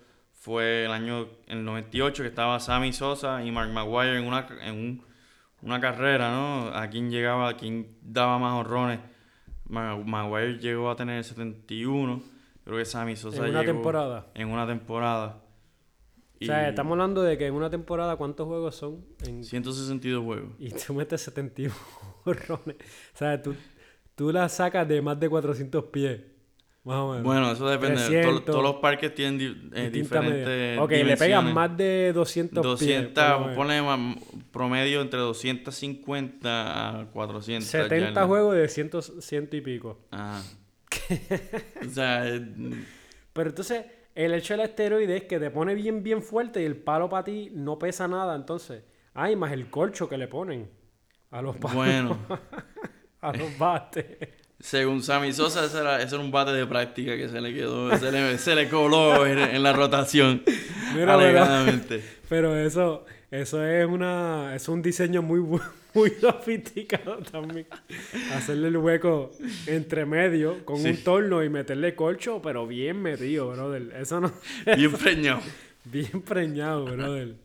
fue el año el 98 que estaba Sammy Sosa y Mark Maguire en una, en una carrera, ¿no? A quién llegaba, a quién daba más honrones. Maguire llegó a tener 71. Creo que Sammy Sosa En una temporada. En una temporada. O sea, estamos hablando de que en una temporada, ¿cuántos juegos son? En... 162 juegos. Y tú metes 71 honrones. O sea, tú, tú la sacas de más de 400 pies. Bueno, eso depende. todos los parques tienen eh, diferentes. Ok, le pegan más de 200 200, pone promedio entre 250 a 400. 70 juegos de 100, y pico. Ah. o sea. Pero entonces, el hecho del esteroide es que te pone bien, bien fuerte y el palo para ti no pesa nada. Entonces, hay más el colcho que le ponen a los palos. Bueno. a los bates. Según Sammy Sosa, ese era, ese era, un bate de práctica que se le quedó, se le, se le coló en, la rotación. Mira, alegadamente. Pero eso, eso es una, es un diseño muy, muy sofisticado también. Hacerle el hueco entre medio con un torno y meterle colcho, pero bien metido, brother. Eso no. Bien preñado. bien preñado, brother.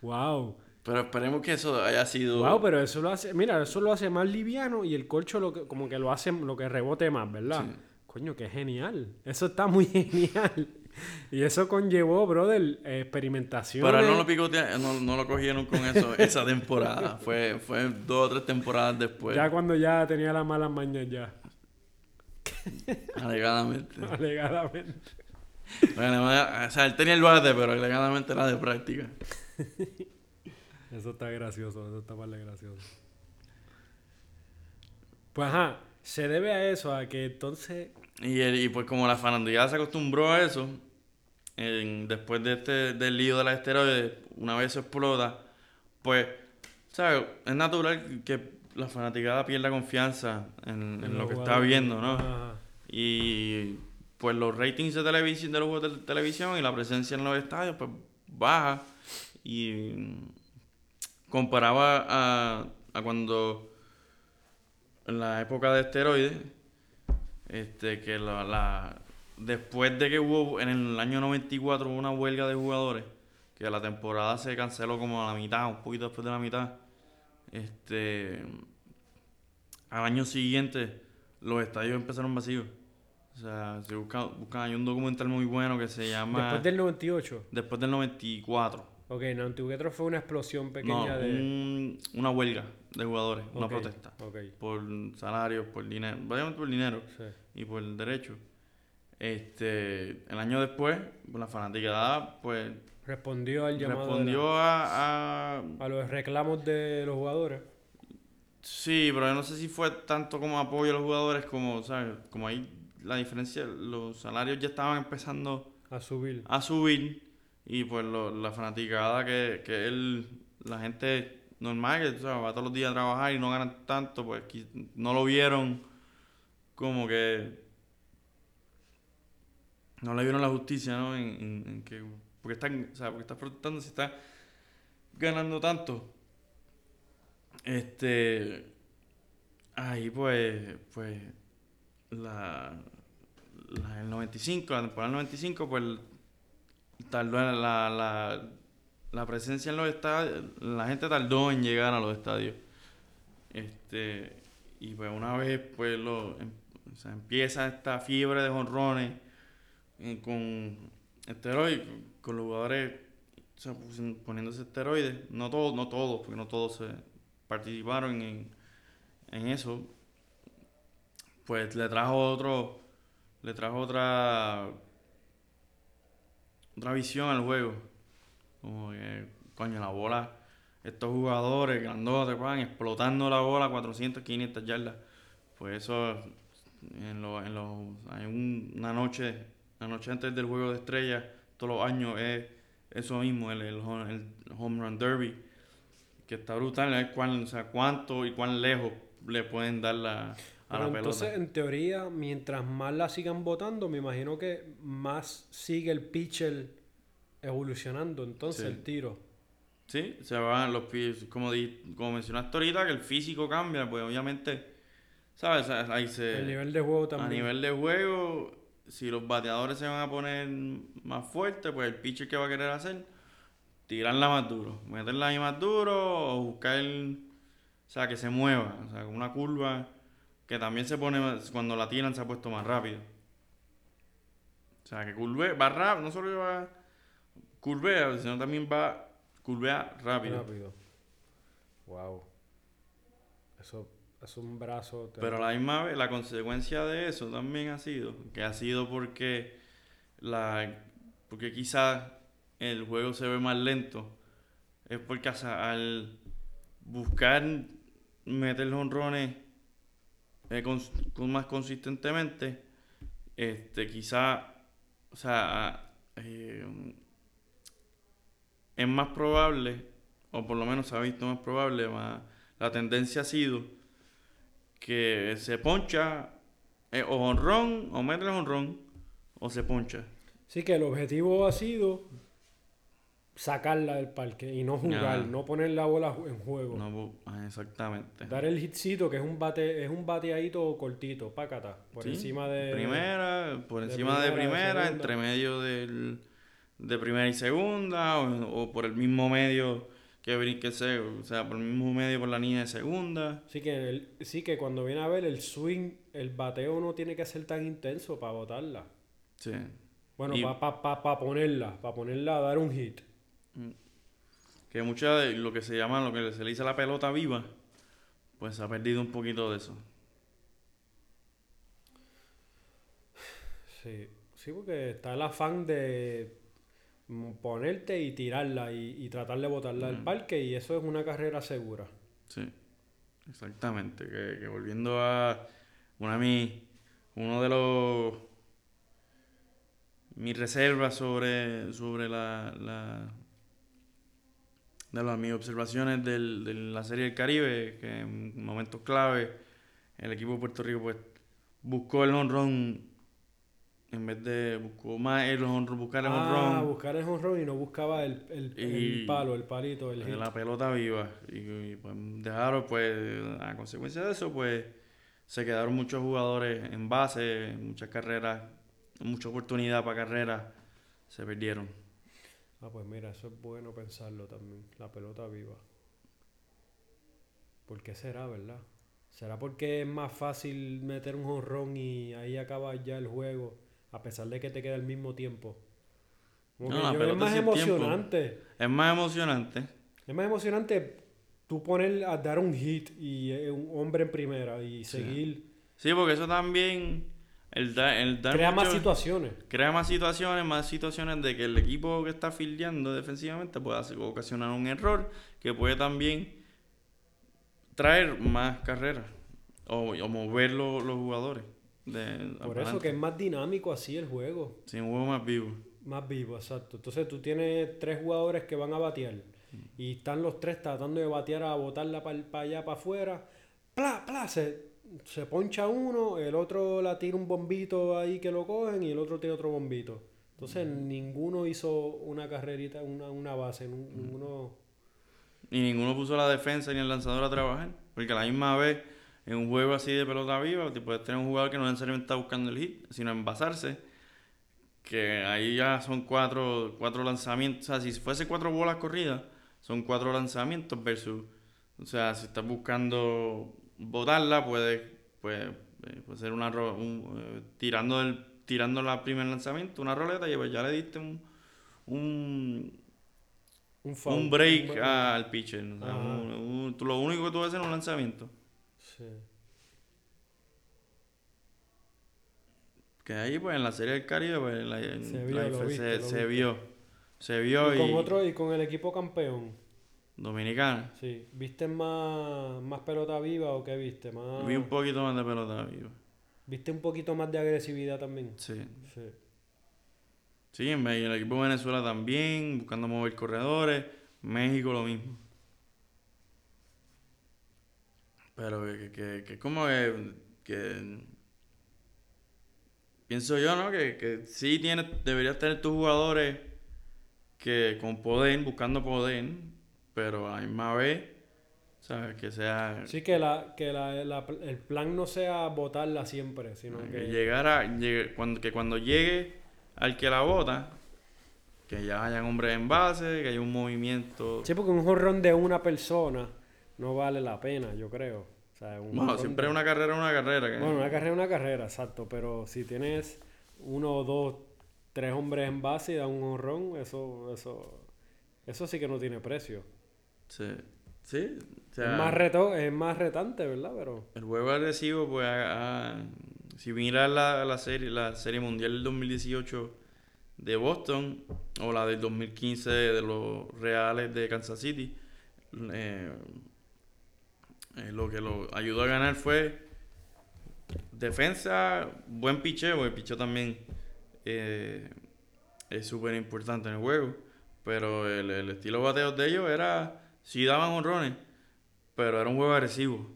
Wow. Pero esperemos que eso haya sido. Wow, pero eso lo hace. Mira, eso lo hace más liviano y el colcho lo que, como que lo hace lo que rebote más, ¿verdad? Coño, qué genial. Eso está muy genial. Y eso conllevó, brother, experimentación. Pero no lo picotearon, no, no, lo cogieron con eso esa temporada. fue, fue dos o tres temporadas después. Ya cuando ya tenía las malas mañas ya. Alegadamente. Alegadamente. Bueno, o sea, él tenía el bate, pero alegadamente era de práctica. Eso está gracioso, eso está mal gracioso. Pues ajá, se debe a eso, a que entonces... Y, y pues como la fanática se acostumbró a eso, después de este, del lío de la esteroides, una vez eso explota, pues, ¿sabes? Es natural que la fanaticada pierda confianza en, lo que está viendo, ¿no? Y pues los ratings de televisión de los juegos de televisión y la presencia en los estadios, pues baja. Y comparaba a, a cuando en la época de esteroides, este, que la, después de que hubo en el año 94 una huelga de jugadores, que la temporada se canceló como a la mitad, un poquito después de la mitad, este, al año siguiente los estadios empezaron vacíos. O sea, buscan, hay un documental muy bueno que se llama... Después del 98. Después del 94. Ok, en fue una explosión pequeña de... una huelga de jugadores, una protesta. Por salarios, por dinero, básicamente por dinero y por el derecho. Este, el año después, pues, la fanaticada, pues... Respondió al llamado. Respondió a, a... A los reclamos de los jugadores. Sí, pero yo no sé si fue tanto como apoyo a los jugadores como, ¿sabes? Como ahí la diferencia, los salarios ya estaban empezando... A subir. A subir y pues lo, la fanaticada que, que él, la gente normal que va todos los días a trabajar y no ganan tanto, pues no lo vieron como que no le vieron la justicia, ¿no? En, que porque están, o sea, porque está protestando si está ganando tanto. Este ahí pues pues la, la el 95, la temporada 95 pues tardó la, la, la presencia en los estadios, la gente tardó en llegar a los estadios. Este, y pues una vez pues lo, em, empieza esta fiebre de jonrones eh, con esteroides, con los jugadores poniéndose esteroides, no todos, no todos, porque no todos se participaron en, en eso, pues le trajo otro, le trajo otra otra visión al juego. Como que, coño, la bola, estos jugadores grandotes, van explotando la bola 400, 500 yardas. Pues eso, en los, en los, hay un- una noche, la noche antes del juego de estrellas, todos los años es eso mismo, el, el, home- run derby, que está brutal, es cuán, sea, cuánto y cuán lejos le pueden dar la, a Pero la pelota. entonces, en teoría, mientras más la sigan votando, me imagino que más sigue el pitcher evolucionando. Entonces, Sí. el tiro. Sí, se van los pies, como, di- como mencionaste ahorita, que el físico cambia, pues obviamente, ¿sabes? Ahí se, el nivel de juego a también. nivel de juego, si los bateadores se van a poner más fuertes, pues el pitcher que va a querer hacer, tirarla más duro, meterla ahí más duro o buscar, o sea, que se mueva, o sea, con una curva que también se pone, más- cuando la tiran se ha puesto más rápido. O sea, que curve, va rápido, no solo va curvea, sino también va curvea rápido. Rápido. Wow. Eso es un brazo. Pero a la misma vez, la consecuencia de eso también ha sido, que ha sido porque la porque quizás el juego se ve más lento, es porque o sea, al buscar meter honrones eh, con- más consistentemente, este quizás, o sea, eh, es más probable, o por lo menos se ha visto más probable, más, la tendencia ha sido que se poncha eh, o honrón, o mete honrón, o se poncha. Sí, que el objetivo ha sido sacarla del parque y no jugar, no poner la bola en juego. No, ah, exactamente. Dar el hitcito, que es un bate, es un bateadito cortito, pácata, por Sí, encima de. Primera, por de encima de primera, de primera, segunda. entre medio del, de primera y segunda, o, o por el mismo medio que brinquese, o sea, por el mismo medio por la línea de segunda. Sí que, el- sí que cuando viene a ver el swing, el bateo no tiene que ser tan intenso para botarla. Sí. Bueno, para pa, pa- pa ponerla, para ponerla a dar un hit. Que mucha de lo que se llama, lo que se le dice la pelota viva, pues ha perdido un poquito de eso. Sí, sí, porque está el afán de mm, ponerte y tirarla y, y tratar de botarla Mm. parque y eso es una carrera segura. Sí, exactamente. Que, que volviendo a una mis, uno de los mis reservas sobre, sobre la, la de las mis observaciones del, de la serie del Caribe, que en momentos clave. El equipo de Puerto Rico pues buscó el honrón en vez de buscó más el honrón, buscar el Ah, honrón buscar el honrón y no buscaba el, el, palo, el palito, el de hit. la pelota viva. Y, y, pues dejaron pues a consecuencia de eso pues se quedaron muchos jugadores en base muchas carreras mucha oportunidad para carreras se perdieron Ah, pues mira, eso es bueno pensarlo también, la pelota viva. ¿Por qué será, verdad? ¿Será porque es más fácil meter un jonrón y ahí acaba ya el juego, a pesar de que te queda el mismo tiempo? Como No, que la yo- es más tiempo. emocionante. es más emocionante Es más emocionante tú poner a dar un hit y eh, un hombre en primera y Sí. seguir. sí porque eso también el, da- el dar Crea más mucho- situaciones. crea más situaciones más situaciones de que el equipo que está fildeando defensivamente pueda hacer- ocasionar un error que puede también traer más carreras o, o mover lo- los jugadores de, Por eso que es más dinámico así el juego. sin un juego más vivo Más vivo, exacto. Entonces tú tienes tres jugadores que van a batear. Y están los tres tratando de batear a botarla para allá, para afuera. ¡Pla, pla! Se, se poncha uno, el otro la tira un bombito ahí que lo cogen y el otro tira otro bombito. Entonces ninguno hizo una carrerita, una, una base. Ninguno... y ninguno puso la defensa ni el lanzador a trabajar porque a la misma vez en un juego así de pelota viva te puedes tener un jugador que no necesariamente está buscando el hit sino envasarse que ahí ya son cuatro, cuatro lanzamientos o sea si fuese cuatro bolas corridas son cuatro lanzamientos versus o sea si estás buscando botarla puede puede, eh, puede ser una un, eh, tirando el tirando la primer lanzamiento una roleta y pues ya le diste un un, Un, foul, un break un- al pitcher. o sea, un- lo único que tú hacer es un lanzamiento. Sí. Que ahí, pues, en la Serie del Caribe, pues, la, Se vio, la se viste. vio. Se vio Y y... con otro, y con el equipo campeón. Dominicana. Sí. ¿Viste más, más pelota viva o qué viste? Más, Vi un poquito más de pelota viva. ¿Viste un poquito más de agresividad también? Sí. Sí. Sí, en el equipo de Venezuela también, buscando mover corredores. México lo mismo. Pero que, que, que, que como que, que- pienso yo, ¿no? Que, que sí tienes, deberías tener tus jugadores que con poder, buscando poder, pero a la misma vez, ¿sabes? Que sea Sí, que, la, que la, la- el plan no sea votarla siempre, sino que que... llegara, llegue- cuando, que cuando llegue al que la vota, que ya hayan hombres en base, que haya un movimiento. Sí, porque un jorrón de una persona no vale la pena, yo creo. O sea, un Bueno, siempre de- una carrera una carrera. que- Bueno, una carrera es una carrera, exacto, pero si tienes uno, dos, tres hombres en base y da un honrón, eso, eso, eso sí que no tiene precio. Sí. Sí. o sea, es más reto, es más retante, ¿verdad? Pero el juego agresivo, pues, si miras la, la serie, la serie mundial del 2018 de Boston o la del 2015 de los Reales de Kansas City, eh, eh, lo que lo ayudó a ganar fue defensa, buen picheo, el picheo también eh, es súper importante en el juego, pero el, el estilo de bateo de ellos era, sí daban honrones, pero era un juego agresivo,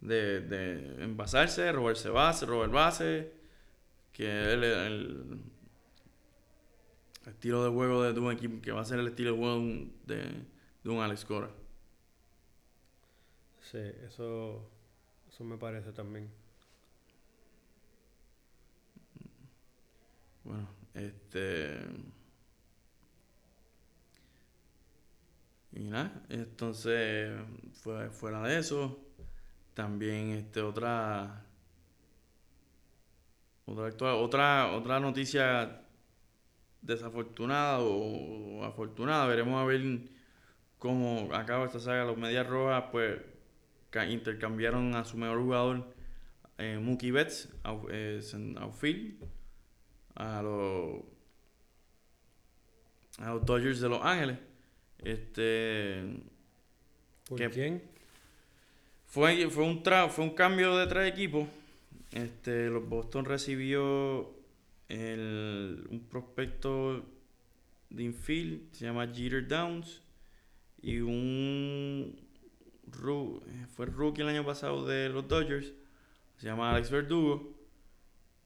de, de envasarse, robarse base, robar base, que el, el estilo de juego de, de un equipo, que va a ser el estilo de juego de un, de, de un Alex Cora. sí, eso, eso me parece también. Bueno, este. Y nada, entonces, fue- fuera de eso, también este, otra. Otra, actua- otra, otra noticia desafortunada o, afortunada, veremos a ver cómo acaba esta saga. Los Medias Rojas, pues, ca- intercambiaron a su mejor jugador, eh, Mookie Betts, au- eh, outfield a los a los Dodgers de Los Ángeles. Este ¿Por quién? fue, fue un tra- fue un cambio de tres equipos. Este, los Boston recibió el- un prospecto de infield, se llama Jeter Downs, y un fue rookie el año pasado de los Dodgers, se llama Alex Verdugo.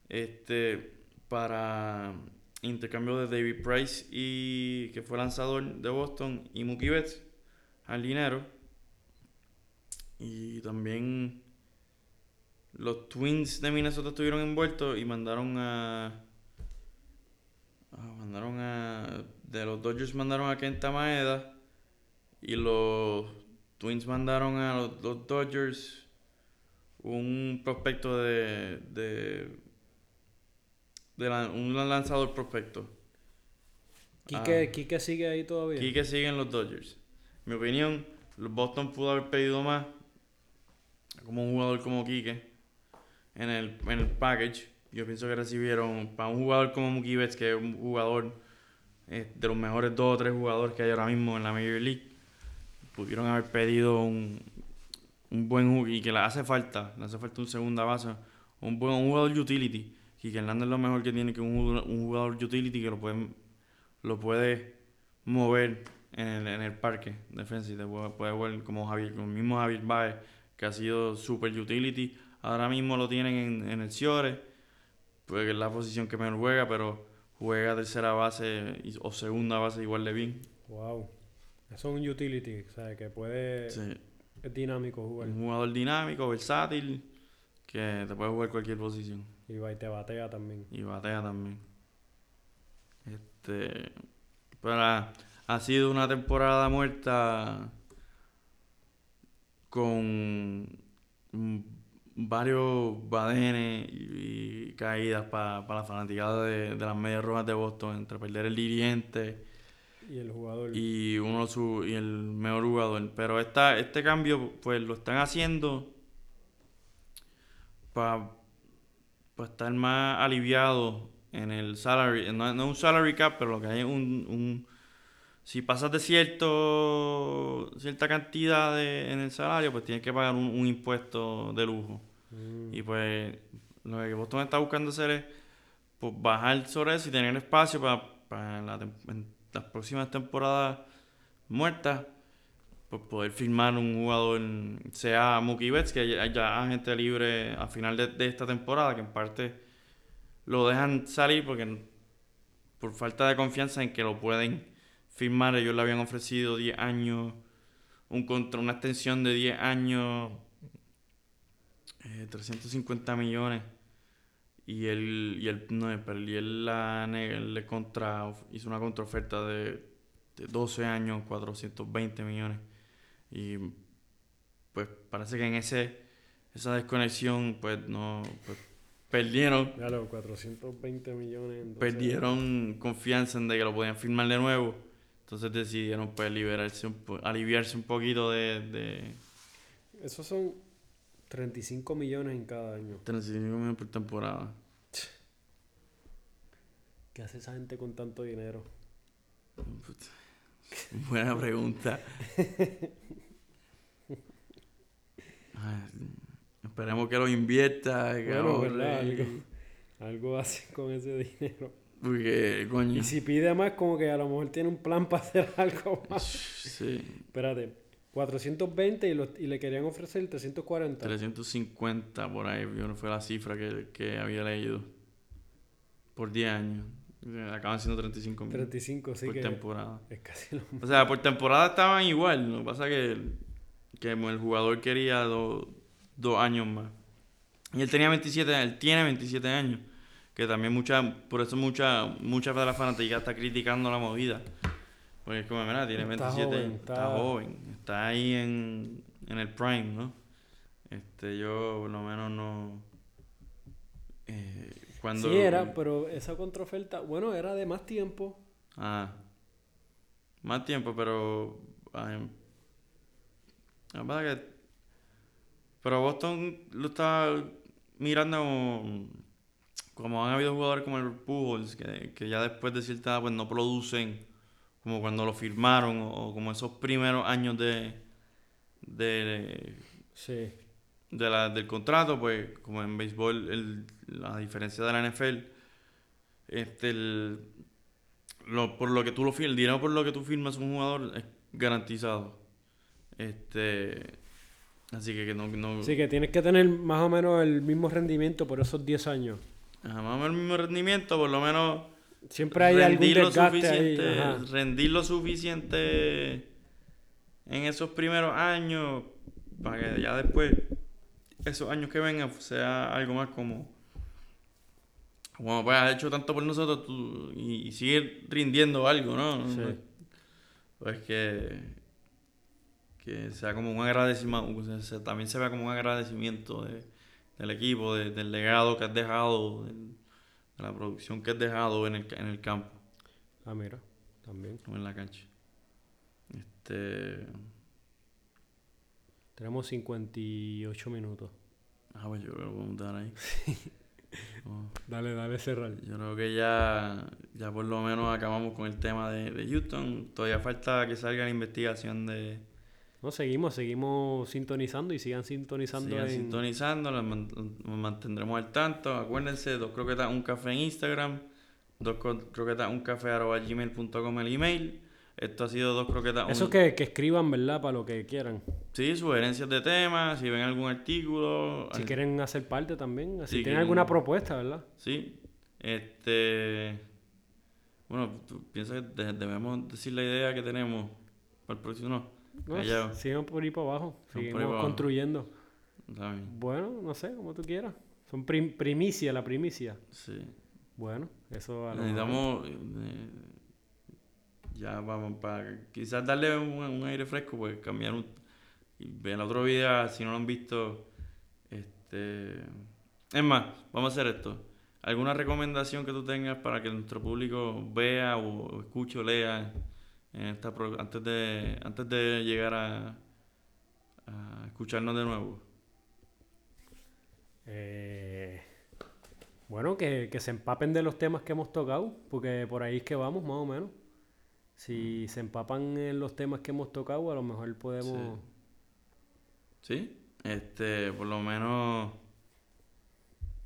Este, para intercambio de David Price y que fue lanzador de Boston y Mookie Betts al dinero. Y también los Twins de Minnesota estuvieron envueltos y mandaron a ah, mandaron a de los Dodgers mandaron a Kenta Maeda y los Twins mandaron a los, los Dodgers un prospecto de, de de la- un lanzador prospecto. Quique, Ah. Quique sigue ahí todavía. Quique sigue en los Dodgers. En mi opinión, Boston pudo haber pedido más como un jugador como Quique en el, en el package. Yo pienso que recibieron para un jugador como Mookie Betts, que es un jugador eh, de los mejores dos o tres jugadores que hay ahora mismo en la Major League. Pudieron haber pedido un, un buen y que le hace falta, le hace falta un segunda base, un buen un jugador utility. Quique Hernández es lo mejor que tiene que un, jugador- un jugador utility que lo puede, lo puede mover en el, en el parque te puede, puede jugar como Javier, como el mismo Javier Baez, que ha sido super utility. Ahora mismo lo tienen en, en el Ciore, pues que es la posición que mejor juega, pero juega tercera base o segunda base igual de bien. Wow. Eso es un utility, o sea, que puede... Sí. Es dinámico jugar. Un jugador dinámico, versátil, que te puede jugar cualquier posición. Y va y te batea también. Y batea también. Este. Pero ha, sido una temporada muerta con varios badenes y, y caídas para la fanaticada de, de las medias rojas de Boston entre perder el dirigente Y el jugador. y uno su, y el mejor jugador. Pero esta, este cambio, pues lo están haciendo para para estar más aliviado en el salary, no, no un salary cap, pero lo que hay es un, un si pasas de cierto cierta cantidad de, en el salario, pues tienes que pagar un, un impuesto de lujo. Mm. Y pues lo que Boston está buscando hacer es pues, bajar sobre eso y tener espacio para, para la en las próximas temporadas muertas, pues poder firmar un jugador, sea Mookie Betts, que ya, ya hay gente libre a final de, de esta temporada, que en parte lo dejan salir porque por falta de confianza en que lo pueden firmar, ellos le habían ofrecido 10 años, un contra, una extensión de 10 años eh, 350 millones. Y él y él no y él la le contra hizo una contraoferta de, de 12 años 420 millones y pues parece que en ese esa desconexión pues no pues, perdieron Claro, 420 millones. en 12 perdieron confianza en de que lo podían firmar de nuevo entonces decidieron pues liberarse un po- aliviarse un poquito de, de Esos son 35 millones en cada año. 35 millones por temporada ¿Qué hace esa gente con tanto dinero? Buena pregunta. Ay, esperemos que lo invierta. Algo, algo hacen con ese dinero. Porque, coño. Y si pide más, como que a lo mejor tiene un plan para hacer algo más. Sí, Espérate, 420 y, lo- y le querían ofrecer 340. 350 por ahí, fue la cifra que, que había leído. Por 10 años. Eh, Acaban siendo 35 mil 35, sí por que temporada. es casi lo O sea, por temporada estaban igual. Lo que pasa que, que el jugador quería do- dos años más. Y él tenía 27, él tiene 27 años. Que también mucha, por eso mucha, mucha de la fanática está criticando la movida. Porque es como, mira, tiene Está 27, joven, está... está- joven, está ahí en, en el prime, ¿no? Este, yo por lo menos no... eh, cuando... Sí era, pero esa contraoferta, bueno, era de más tiempo. Ah. Más tiempo, pero. ay, la verdad que. Pero Boston lo está mirando como. Como han habido jugadores como el Pujols, que, que ya después de cierta edad pues no producen como cuando lo firmaron, o, o como esos primeros años de. de Sí. De la, del contrato, pues como en béisbol, el, la diferencia de la NFL, este, el, lo, por lo que tú lo firmas, el dinero por lo que tú firmas un jugador es garantizado. Este, así que, que no, no Sí, que tienes que tener más o menos el mismo rendimiento por esos 10 años. ajá, más o menos el mismo rendimiento, por lo menos Siempre hay algún rendir lo desgaste ahí. suficiente, rendir lo suficiente en esos primeros años para que ya después esos años que vengan sea algo más como como pues has hecho tanto por nosotros tú, y, y sigue rindiendo algo, ¿no? Sí. Pues, pues que que sea como un agradecimiento, o sea, se- también se vea como un agradecimiento de- del equipo, de- del legado que has dejado, de la producción que has dejado en el, en el campo Ah, mira, también. o en la cancha. Este. Tenemos 58 minutos. Ah, pues yo creo que podemos dar ahí. Oh, Dale, dale, cerrar. yo creo que ya, ya por lo menos acabamos con el tema de, de Houston. Todavía falta que salga la investigación de. No, seguimos, seguimos sintonizando y sigan sintonizando Sigan en... sintonizando, las man- nos mantendremos al tanto. Acuérdense, dos croquetas, un café en Instagram, dos cro- croquetas, un café arroba gmail.com el email. Esto ha sido dos croquetas. un- Eso que, que escriban, ¿verdad? Para lo que quieran. Sí, sugerencias de temas, si ven algún artículo. Si al- quieren hacer parte también. Si tienen quieren- alguna propuesta, ¿verdad? Sí, este. Bueno, ¿tú piensas que de- debemos decir la idea que tenemos para el próximo? No, No, sigan por ahí para abajo. Seguimos para construyendo. Bueno, no sé, como tú quieras. Son prim- primicia, la primicia. Sí. Bueno, eso a lo mejor- Necesitamos. eh, ya vamos para. Quizás darle un, un aire fresco, pues cambiar un. Ver el otro video, si no lo han visto. Este. Es más, vamos a hacer esto. ¿Alguna recomendación que tú tengas para que nuestro público vea o, escuche o lea en esta pro- antes de antes de llegar a, a escucharnos de nuevo? Eh, Bueno, que, que se empapen de los temas que hemos tocado, porque por ahí es que vamos, más o menos. Si se empapan en los temas que hemos tocado, a lo mejor podemos... Sí, este, por lo menos,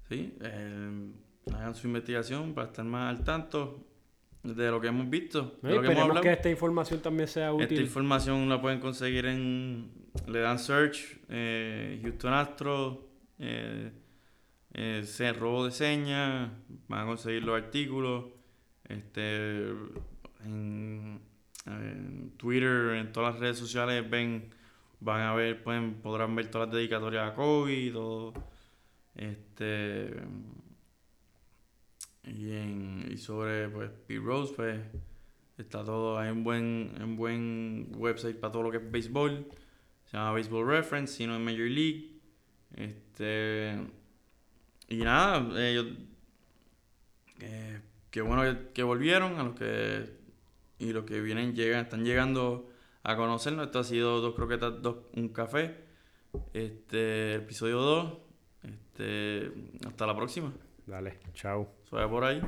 sí, eh, hagan su investigación para estar más al tanto de lo que hemos visto. No, de lo que hemos hablado. que esta información también sea Esta útil. información la pueden conseguir en. Le dan search, eh, Houston Astro, eh, eh, robo de señas, van a conseguir los artículos. Este, en, Twitter, en todas las redes sociales ven, van a ver, pueden, podrán ver todas las dedicatorias a Kobe, todo. Este. Y, en, y sobre pues P. Rose, pues está todo, hay un buen, un buen website para todo lo que es béisbol. Se llama Baseball Reference, sino en Major League. Este. Y nada, ellos. eh, qué bueno que, que volvieron, a los que. Y los que vienen, llegan, están llegando a conocernos. Esto ha sido dos croquetas, dos, un café. Este, episodio 2. Este, hasta la próxima. Dale, chao. Suave por ahí.